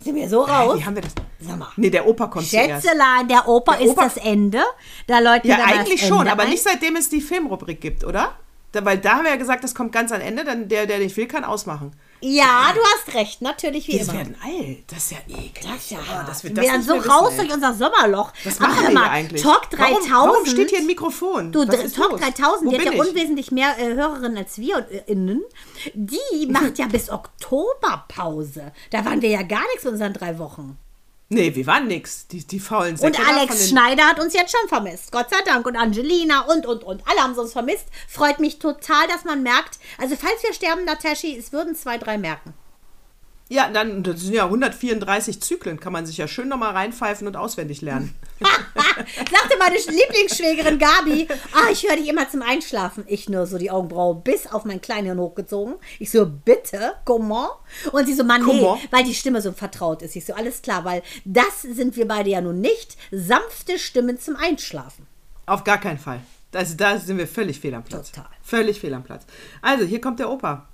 Sind wir so raus? Wie haben wir das? Sag mal. Nee, der Opa kommt. Schätzelein, der Opa Der ist Opa- das Ende. Da läutet Ja, eigentlich schon, Ende aber ein. nicht seitdem es die Filmrubrik gibt, oder? Da, weil da haben wir ja gesagt, das kommt ganz am Ende, dann der, der nicht will, kann ausmachen. Ja, du hast recht, natürlich wie Wir immer. werden alt. Das ist ja eklig. Das ja hart. dass wir wir das werden nicht so wissen, raus ey. durch unser Sommerloch. Was machen wir mal, eigentlich? Talk 3000. Warum, warum steht hier ein Mikrofon? Du, Talk los? 3000, Wo die hat ja ich? unwesentlich mehr äh, Hörerinnen als wir und, äh, innen. Die macht ja bis Oktober Pause. Da waren wir ja gar nichts in unseren drei Wochen. Nee, wir waren nix. Die, die faulen Und Säcke von Alex Schneider hat uns jetzt schon vermisst. Gott sei Dank. Und Angelina und, und, und. Alle haben uns vermisst. Freut mich total, dass man merkt. Also, falls wir sterben, Nataschi, es würden zwei, drei merken. Ja, dann das sind ja 134 Zyklen, kann man sich ja schön nochmal reinpfeifen und auswendig lernen. Sagte meine Lieblingsschwägerin Gabi, ah, ich höre dich immer zum Einschlafen. Ich nur so die Augenbraue bis auf mein Kleinhirn hochgezogen. Ich so, bitte, comment? Und sie so, Mann, nee, weil die Stimme so vertraut ist. Ich so, alles klar, weil das sind wir beide ja nun nicht. Sanfte Stimmen zum Einschlafen. Auf gar keinen Fall. Also da sind wir völlig fehl am Platz. Total. Völlig fehl am Platz. Also, hier kommt der Opa.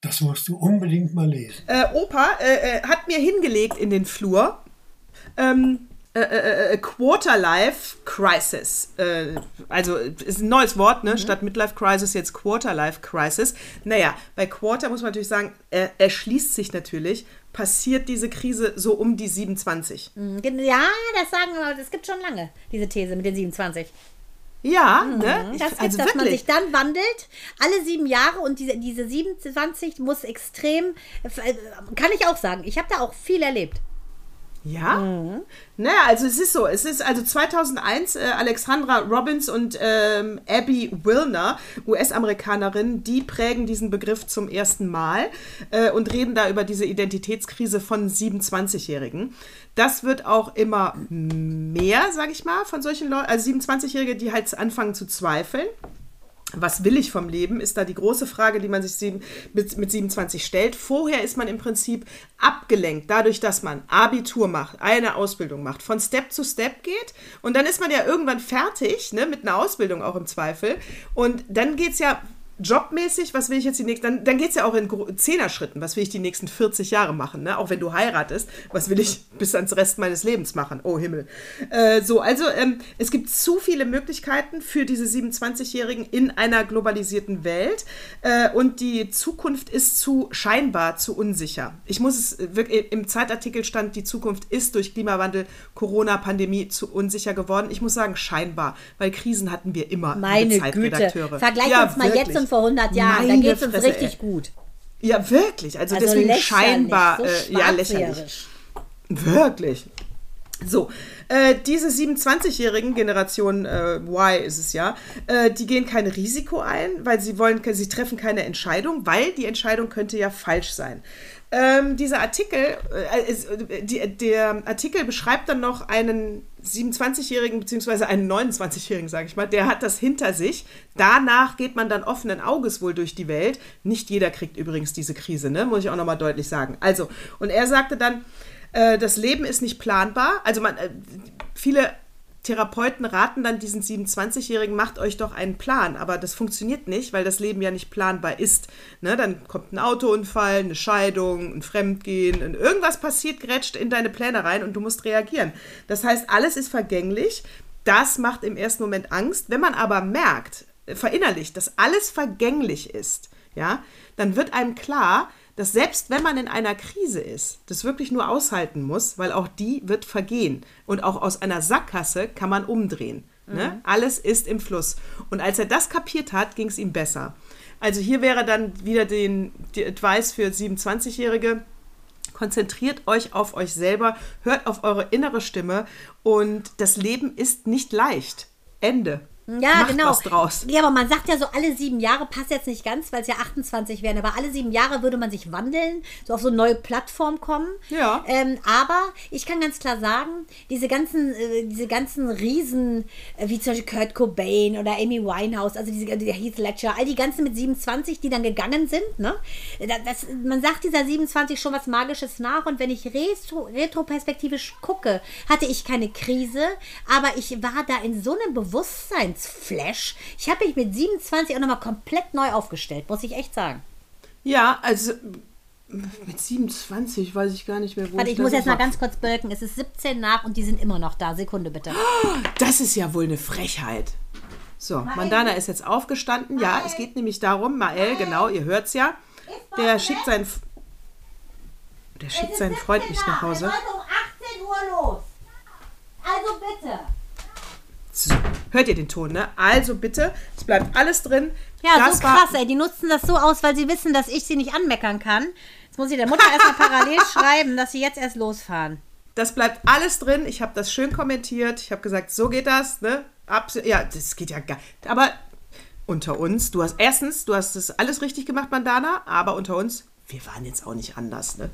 Das musst du unbedingt mal lesen. Äh, Opa äh, äh, hat mir hingelegt in den Flur. Ähm, äh, äh, äh, Quarterlife Crisis. Äh, also ist ein neues Wort, ne? Statt Midlife Crisis jetzt Quarterlife Crisis. Naja, bei Quarter muss man natürlich sagen, er erschließt sich natürlich, passiert diese Krise so um die 27. Gen- Ja, das sagen wir, das gibt schon lange, diese These mit den 27. Ja, ne? Ich- Das gibt, also dass man wirklich. sich dann wandelt, alle sieben Jahre und diese, diese 27 muss extrem, kann ich auch sagen, ich habe da auch viel erlebt. Ja? Mhm. Naja, also es ist so. Es ist also 2001 äh, Alexandra Robbins und ähm, Abby Wilner, US-Amerikanerin, die prägen diesen Begriff zum ersten Mal äh, und reden da über diese Identitätskrise von 27-Jährigen. Das wird auch immer mehr, sage ich mal, von solchen Leuten, also 27-Jährige, die halt anfangen zu zweifeln. Was will ich vom Leben, ist da die große Frage, die man sich sieben, mit, mit 27 stellt. Vorher ist man im Prinzip abgelenkt, dadurch, dass man Abitur macht, eine Ausbildung macht, von Step zu Step geht. Und dann ist man ja irgendwann fertig, ne, mit einer Ausbildung auch im Zweifel. Und dann geht es ja jobmäßig, was will ich jetzt die nächsten, dann, dann geht es ja auch in Zehnerschritten, was will ich die nächsten 40 Jahre machen, ne? auch wenn du heiratest, was will ich bis ans Rest meines Lebens machen, oh Himmel. Äh, so, also ähm, es gibt zu viele Möglichkeiten für diese 27-Jährigen in einer globalisierten Welt äh, und die Zukunft ist zu scheinbar zu unsicher. Ich muss es äh, wirklich, im Zeitartikel stand, die Zukunft ist durch Klimawandel, Corona, Pandemie zu unsicher geworden. Ich muss sagen, scheinbar, weil Krisen hatten wir immer. Meine Güte. Vergleich Ja, uns mal wirklich. jetzt und vor 100 Jahren. da Meine geht es uns richtig ey. gut. Ja, wirklich. Also, Also deswegen scheinbar, so äh, ja, lächerlich. Wirklich. So, äh, diese 27-jährigen Generation äh, Y ist es ja, äh, die gehen kein Risiko ein, weil sie wollen, sie treffen keine Entscheidung, weil die Entscheidung könnte ja falsch sein. Ähm, dieser Artikel, äh, ist, äh, die, der Artikel beschreibt dann noch einen 27-Jährigen beziehungsweise einen 29-Jährigen, sage ich mal, der hat das hinter sich. Danach geht man dann offenen Auges wohl durch die Welt. Nicht jeder kriegt übrigens diese Krise, ne? muss ich auch nochmal deutlich sagen. Also, und er sagte dann, äh, das Leben ist nicht planbar. Also man, äh, viele Therapeuten raten dann diesen 27-Jährigen, macht euch doch einen Plan. Aber das funktioniert nicht, weil das Leben ja nicht planbar ist. Ne? Dann kommt ein Autounfall, eine Scheidung, ein Fremdgehen, und irgendwas passiert, grätscht in deine Pläne rein und du musst reagieren. Das heißt, alles ist vergänglich. Das macht im ersten Moment Angst. Wenn man aber merkt, verinnerlicht, dass alles vergänglich ist, ja, dann wird einem klar, dass selbst wenn man in einer Krise ist, das wirklich nur aushalten muss, weil auch die wird vergehen. Und auch aus einer Sackgasse kann man umdrehen. Ne? Alles ist im Fluss. Und als er das kapiert hat, ging es ihm besser. Also hier wäre dann wieder den, die Advice für 27-Jährige. Konzentriert euch auf euch selber, hört auf eure innere Stimme und das Leben ist nicht leicht. Ende. Ja, Macht genau. was draus. Ja, aber man sagt ja so, alle sieben Jahre passt jetzt nicht ganz, weil es ja 28 wären, aber alle sieben Jahre würde man sich wandeln, so auf so eine neue Plattform kommen. Ja. Ähm, aber ich kann ganz klar sagen, diese ganzen, äh, diese ganzen Riesen, äh, wie zum Beispiel Kurt Cobain oder Amy Winehouse, also diese, der Heath Ledger, all die ganzen mit 27, die dann gegangen sind, ne? Das, man sagt dieser 27 schon was Magisches nach und wenn ich retro, retroperspektivisch gucke, hatte ich keine Krise, aber ich war da in so einem Bewusstseinsflash. Ich habe mich mit 27 auch nochmal komplett neu aufgestellt, muss ich echt sagen. Ja, also mit 27 weiß ich gar nicht mehr, wo Warte, ich da muss jetzt mal war. ganz kurz bölken. Es ist 17 nach und die sind immer noch da. Sekunde bitte. Das ist ja wohl eine Frechheit. So, Mandana ist jetzt aufgestanden. Ja, es geht nämlich darum, Mael, genau, ihr hört's ja. Der schickt seinen der schickt seinen Freund nicht nach Hause. um 18 Uhr los. Also bitte. Hört ihr den Ton, ne? Also bitte, es bleibt alles drin. Ja, Das so krass, ey. Die nutzen das so aus, weil sie wissen, dass ich sie nicht anmeckern kann. Jetzt muss ich der Mutter erstmal parallel schreiben, dass sie jetzt erst losfahren. Das bleibt alles drin. Ich habe das schön kommentiert. Ich habe gesagt, so geht das, ne? Abs ja, das geht ja gar. Aber unter uns, du hast erstens, du hast das alles richtig gemacht, Mandana, aber unter uns, wir waren jetzt auch nicht anders, ne?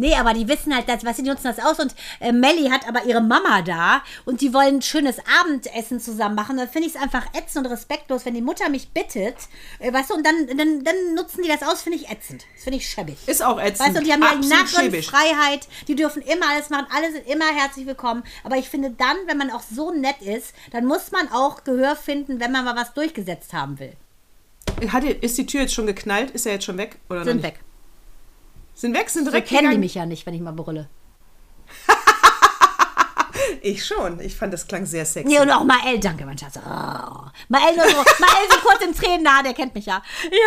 Nee, aber die wissen halt, dass, was sie nutzen das aus und äh, Melly hat aber ihre Mama da und die wollen ein schönes Abendessen zusammen machen. Dann finde ich es einfach ätzend und respektlos, wenn die Mutter mich bittet, äh, weißt du, und dann, dann, dann nutzen die das aus, finde ich ätzend. Das finde ich schäbig. Ist auch ätzend. Weißt du, und die haben ja. Narrenfreiheit, die dürfen immer alles machen, alle sind immer herzlich willkommen. Aber ich finde dann, wenn man auch so nett ist, dann muss man auch Gehör finden, wenn man mal was durchgesetzt haben will. Hat, ist die Tür jetzt schon geknallt? Ist er jetzt schon weg? Oder noch Sind nicht? weg. Sind weg, sind So direkt kennen die mich ja nicht, wenn ich mal brülle. Ich schon. Ich fand, das klang sehr sexy. Nee, und auch Mael, danke, mein Schatz. Oh. Mael nur so, Mael so kurz in Tränen nah, der kennt mich ja. Ja, ja,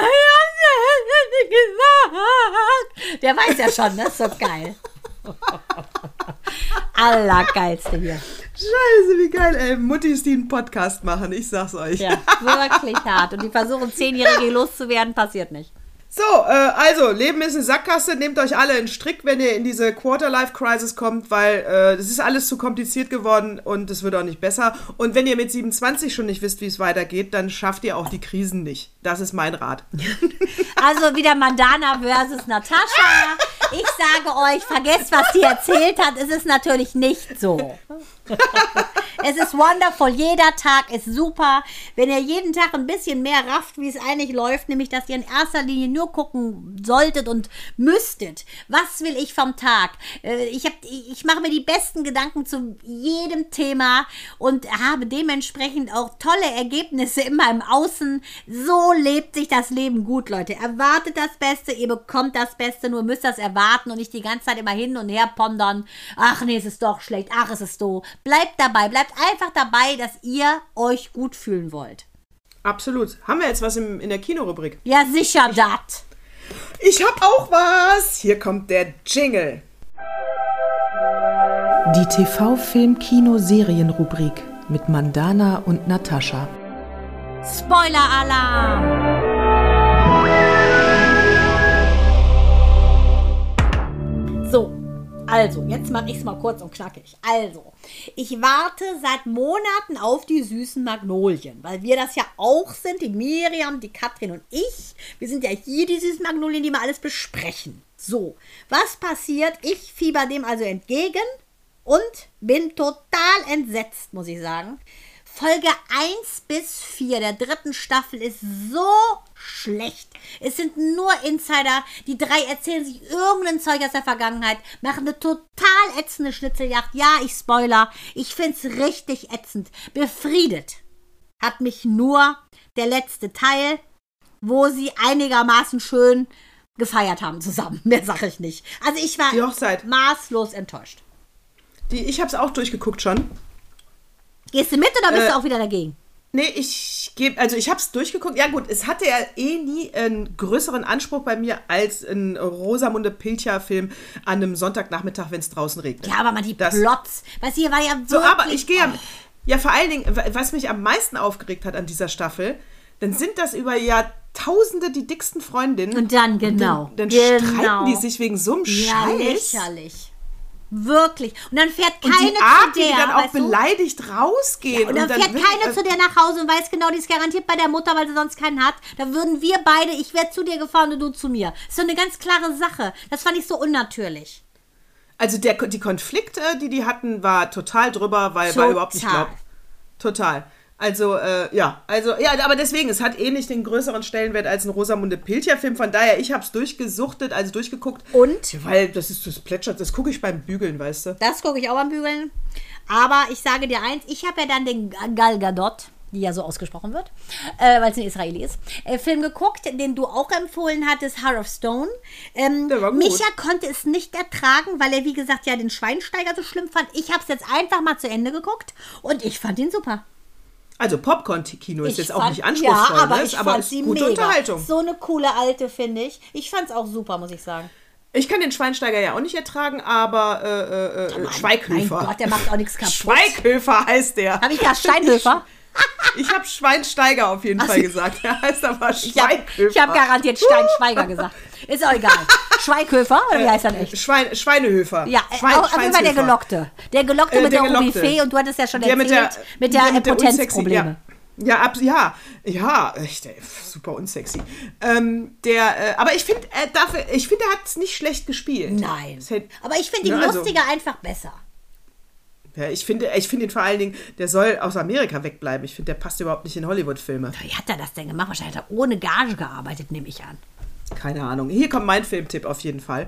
gesagt. Der weiß ja schon, das ist so geil. Allergeilste hier. Scheiße, wie geil, ey. Muttis, die einen Podcast machen, ich sag's euch. Ja, wirklich hart. Und die versuchen, Zehnjährige loszuwerden, passiert nicht. So, äh, also, Leben ist eine Sackgasse. Nehmt euch alle in Strick, wenn ihr in diese Quarter-Life-Crisis kommt, weil äh, das ist alles zu kompliziert geworden und es wird auch nicht besser. Und wenn ihr mit 27 schon nicht wisst, wie es weitergeht, dann schafft ihr auch die Krisen nicht. Das ist mein Rat. Also wieder Mandana versus Natascha. Ich sage euch, vergesst, was sie erzählt hat. Es ist natürlich nicht so. Es ist wonderful. Jeder Tag ist super. Wenn ihr jeden Tag ein bisschen mehr rafft, wie es eigentlich läuft, nämlich, dass ihr in erster Linie nur gucken solltet und müsstet. Was will ich vom Tag? Äh, Ich, ich mache mir die besten Gedanken zu jedem Thema und habe dementsprechend auch tolle Ergebnisse in meinem Außen. So lebt sich das Leben gut, Leute. Erwartet das Beste, ihr bekommt das Beste, nur müsst das erwarten und nicht die ganze Zeit immer hin und her pondern. Ach nee, es ist doch schlecht. Ach, es ist so. Bleibt dabei, bleibt einfach dabei, dass ihr euch gut fühlen wollt. Absolut. Haben wir jetzt was im, in der Kinorubrik? Ja, sicher dat. Ich hab auch was. Hier kommt der Jingle. Die TV-Film-Kino-Serien-Rubrik mit Mandana und Natascha. Spoiler-Alarm! So, also, jetzt mache ich es mal kurz und knackig. Also, ich warte seit Monaten auf die süßen Magnolien, weil wir das ja auch sind, die Miriam, die Katrin und ich. Wir sind ja hier die süßen Magnolien, die mal alles besprechen. So, was passiert? Ich fieber dem also entgegen und bin total entsetzt, muss ich sagen. Folge 1 bis 4 der dritten Staffel ist so schlecht. Es sind nur Insider. Die drei erzählen sich irgendein Zeug aus der Vergangenheit, machen eine total ätzende Schnitzeljagd. Ja, ich spoiler. Ich find's richtig ätzend. Befriedet hat mich nur der letzte Teil, wo sie einigermaßen schön gefeiert haben zusammen. Mehr sag ich nicht. Also ich war maßlos enttäuscht. Die, ich hab's auch durchgeguckt schon. Gehst du mit oder bist Äh, du auch wieder dagegen? Nee, ich gebe, also ich habe es durchgeguckt. Ja gut, es hatte ja eh nie einen größeren Anspruch bei mir als ein Rosamunde Pilcher-Film an einem Sonntagnachmittag, wenn es draußen regnet. Ja, aber mal die Das- Plots. Du, hier war ja wirklich... So, aber ich gehe ja, ja vor allen Dingen, wa- was mich am meisten aufgeregt hat an dieser Staffel, dann sind das über Jahrtausende die dicksten Freundinnen. Und dann, genau. Dann, dann genau. streiten die sich wegen so einem Ja, Scheiß. lächerlich. Wirklich. Und dann fährt Und keine die Art, zu der, die dann auch weißt du? beleidigt rausgehen. Und dann, fährt will- keine äh, zu der nach Hause und weiß genau, die ist garantiert bei der Mutter, weil sie sonst keinen hat. Da würden wir beide, ich wäre zu dir gefahren und du zu mir. Ist so eine ganz klare Sache. Das fand ich so unnatürlich. Also der, die Konflikte, die die hatten, war total drüber, weil war überhaupt nicht Total. glaubt. Total. Also, äh, ja, also, ja, aber deswegen, es hat eh nicht den größeren Stellenwert als ein Rosamunde Pilcher-Film. Von daher, ich habe es durchgesuchtet, also durchgeguckt. Und? Weil das ist, das plätschert, das gucke ich beim Bügeln, weißt du. Das gucke ich auch am Bügeln. Aber ich sage dir eins, ich habe ja dann den Gal Gadot, die ja so ausgesprochen wird, äh, weil es ein Israeli ist, äh, Film geguckt, den du auch empfohlen hattest, Heart of Stone. Ähm, Der war gut. Micha konnte es nicht ertragen, weil er, wie gesagt, ja den Schweinsteiger so schlimm fand. Ich habe es jetzt einfach mal zu Ende geguckt und ich fand ihn super. Also Popcorn-Kino ist Ich jetzt auch fand- nicht anspruchsvoll, ja, aber ne? ich aber fand sie gute mega. Unterhaltung. So eine coole alte, finde ich. Ich fand es auch super, muss ich sagen. Ich kann den Schweinsteiger ja auch nicht ertragen, aber äh, äh, äh, Schweighöfer. Mein Gott, der macht auch nichts kaputt. Schweighöfer heißt der. Habe ich da Steinhöfer? Ich habe Schweinsteiger auf jeden Fall gesagt. Der heißt aber Ich habe Schweighöfer. hab garantiert Steinschweiger gesagt. Ist auch egal. Schweighöfer, oder wie heißt er denn echt? Schwein, Schweinehöfer. Ja, Schwein, auf jeden Fall der. Gelockte. Der Gelockte Äh, mit der der. Obi-Fee und du hattest ja schon Der erzählt, mit der, mit der, der mit der Potenzprobleme. Ja, ja, ab, ja, ja, echt, super unsexy. Ähm, der, äh, aber ich finde, äh, dafür, ich finde, er hat es nicht schlecht gespielt. Nein. Hätte- Aber ich finde die Ja, also- lustige einfach besser. Ja, ich finde, ich finde ihn vor allen Dingen, der soll aus Amerika wegbleiben. Ich finde, der passt überhaupt nicht in Hollywood-Filme. Wie hat er das denn gemacht? Wahrscheinlich hat er ohne Gage gearbeitet, nehme ich an. Keine Ahnung. Hier kommt mein Filmtipp auf jeden Fall.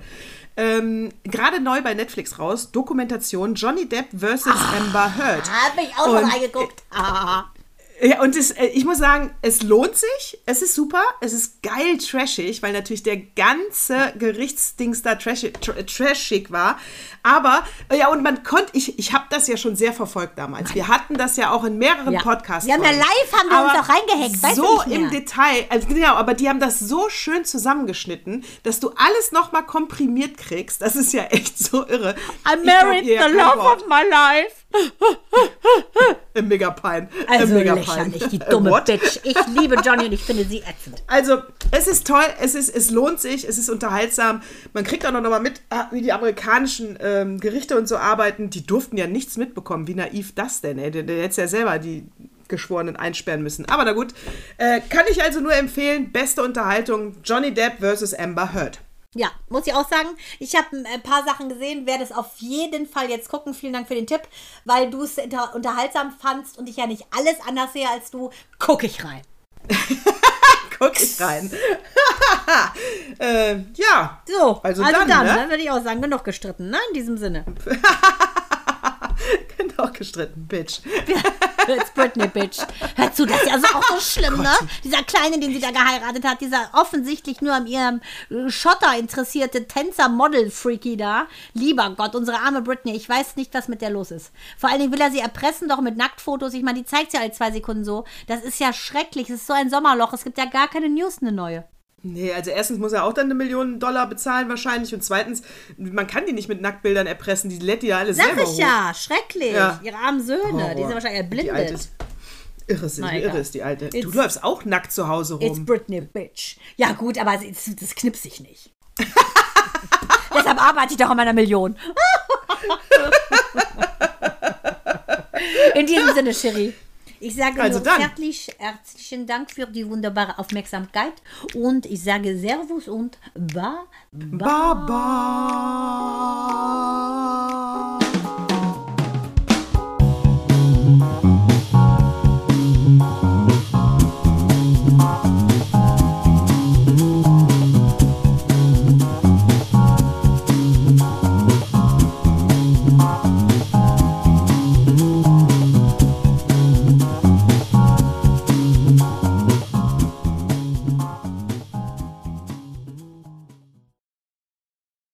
Ähm, Gerade neu bei Netflix raus, Dokumentation Johnny Depp vs. Amber Heard. Habe ich auch noch reingeguckt. Ah. Ja, und es, äh, ich muss sagen, es lohnt sich. Es ist super. Es ist geil trashig, weil natürlich der ganze Gerichtsdings da trashig, tr trashig war. Aber, äh, ja, und man konnte, ich, ich habe das ja schon sehr verfolgt damals. Wir hatten das ja auch in mehreren Ja. Podcasts. Ja live, haben wir uns auch reingehängt, weißt So mehr. im Detail. Also genau, aber die haben das so schön zusammengeschnitten, dass du alles nochmal komprimiert kriegst. Das ist ja echt so irre. I married the love Wort. of my life. Im Megapine. Also Im Megapine. lächerlich, die Äh, dumme what? Bitch. Ich liebe Johnny und ich finde sie ätzend. Also, es ist toll, es, ist, es lohnt sich, es ist unterhaltsam. Man kriegt auch noch mal mit, ah, wie die amerikanischen ähm, Gerichte und so arbeiten. Die durften ja nichts mitbekommen. Wie naiv das denn, ey? Der, der hätte ja selber die Geschworenen einsperren müssen. Aber na gut. Äh, kann ich also nur empfehlen, beste Unterhaltung, Johnny Depp versus Amber Heard. Ja, muss ich auch sagen. Ich habe ein paar Sachen gesehen, werde es auf jeden Fall jetzt gucken. Vielen Dank für den Tipp, weil du es unter unterhaltsam fandst und ich ja nicht alles anders sehe als du. Gucke ich rein. Guck ich rein. äh, ja. So, Also also, dann, dann, ne? ne? würde ich auch sagen, genug gestritten, ne? In diesem Sinne. Genau gestritten, Bitch. It's Britney, Bitch. Hör zu, das ist ja so auch so schlimm, ne? Dieser Kleine, den sie da geheiratet hat, dieser offensichtlich nur an ihrem äh, Schotter interessierte Tänzer-Model-Freaky da. Lieber Gott, unsere arme Britney, ich weiß nicht, was mit der los ist. Vor allen Dingen will er sie erpressen, doch mit Nacktfotos. Ich meine, die zeigt ja alle zwei Sekunden so. Das ist ja schrecklich. Es ist so ein Sommerloch. Es gibt ja gar keine News, eine neue. Nee, also erstens muss er auch dann eine Million Dollar bezahlen wahrscheinlich und zweitens, man kann die nicht mit Nacktbildern erpressen, die lädt die ja alle Sag selber ich hoch. ja, schrecklich. Ja. Ihre armen Söhne, die Horror. sind wahrscheinlich Die erblindet. ist, irre, sind, Na, wie irre ist die alte. du It's- läufst auch nackt zu Hause It's rum. Britney, Bitch. Ja, gut, aber es- das knipst sich nicht. Deshalb arbeite ich doch an meiner Million. In diesem Sinne, Sherry. Ich sage also nur dann. herzlich, herzlichen Dank für die wunderbare Aufmerksamkeit und ich sage Servus und ba, ba. Baba.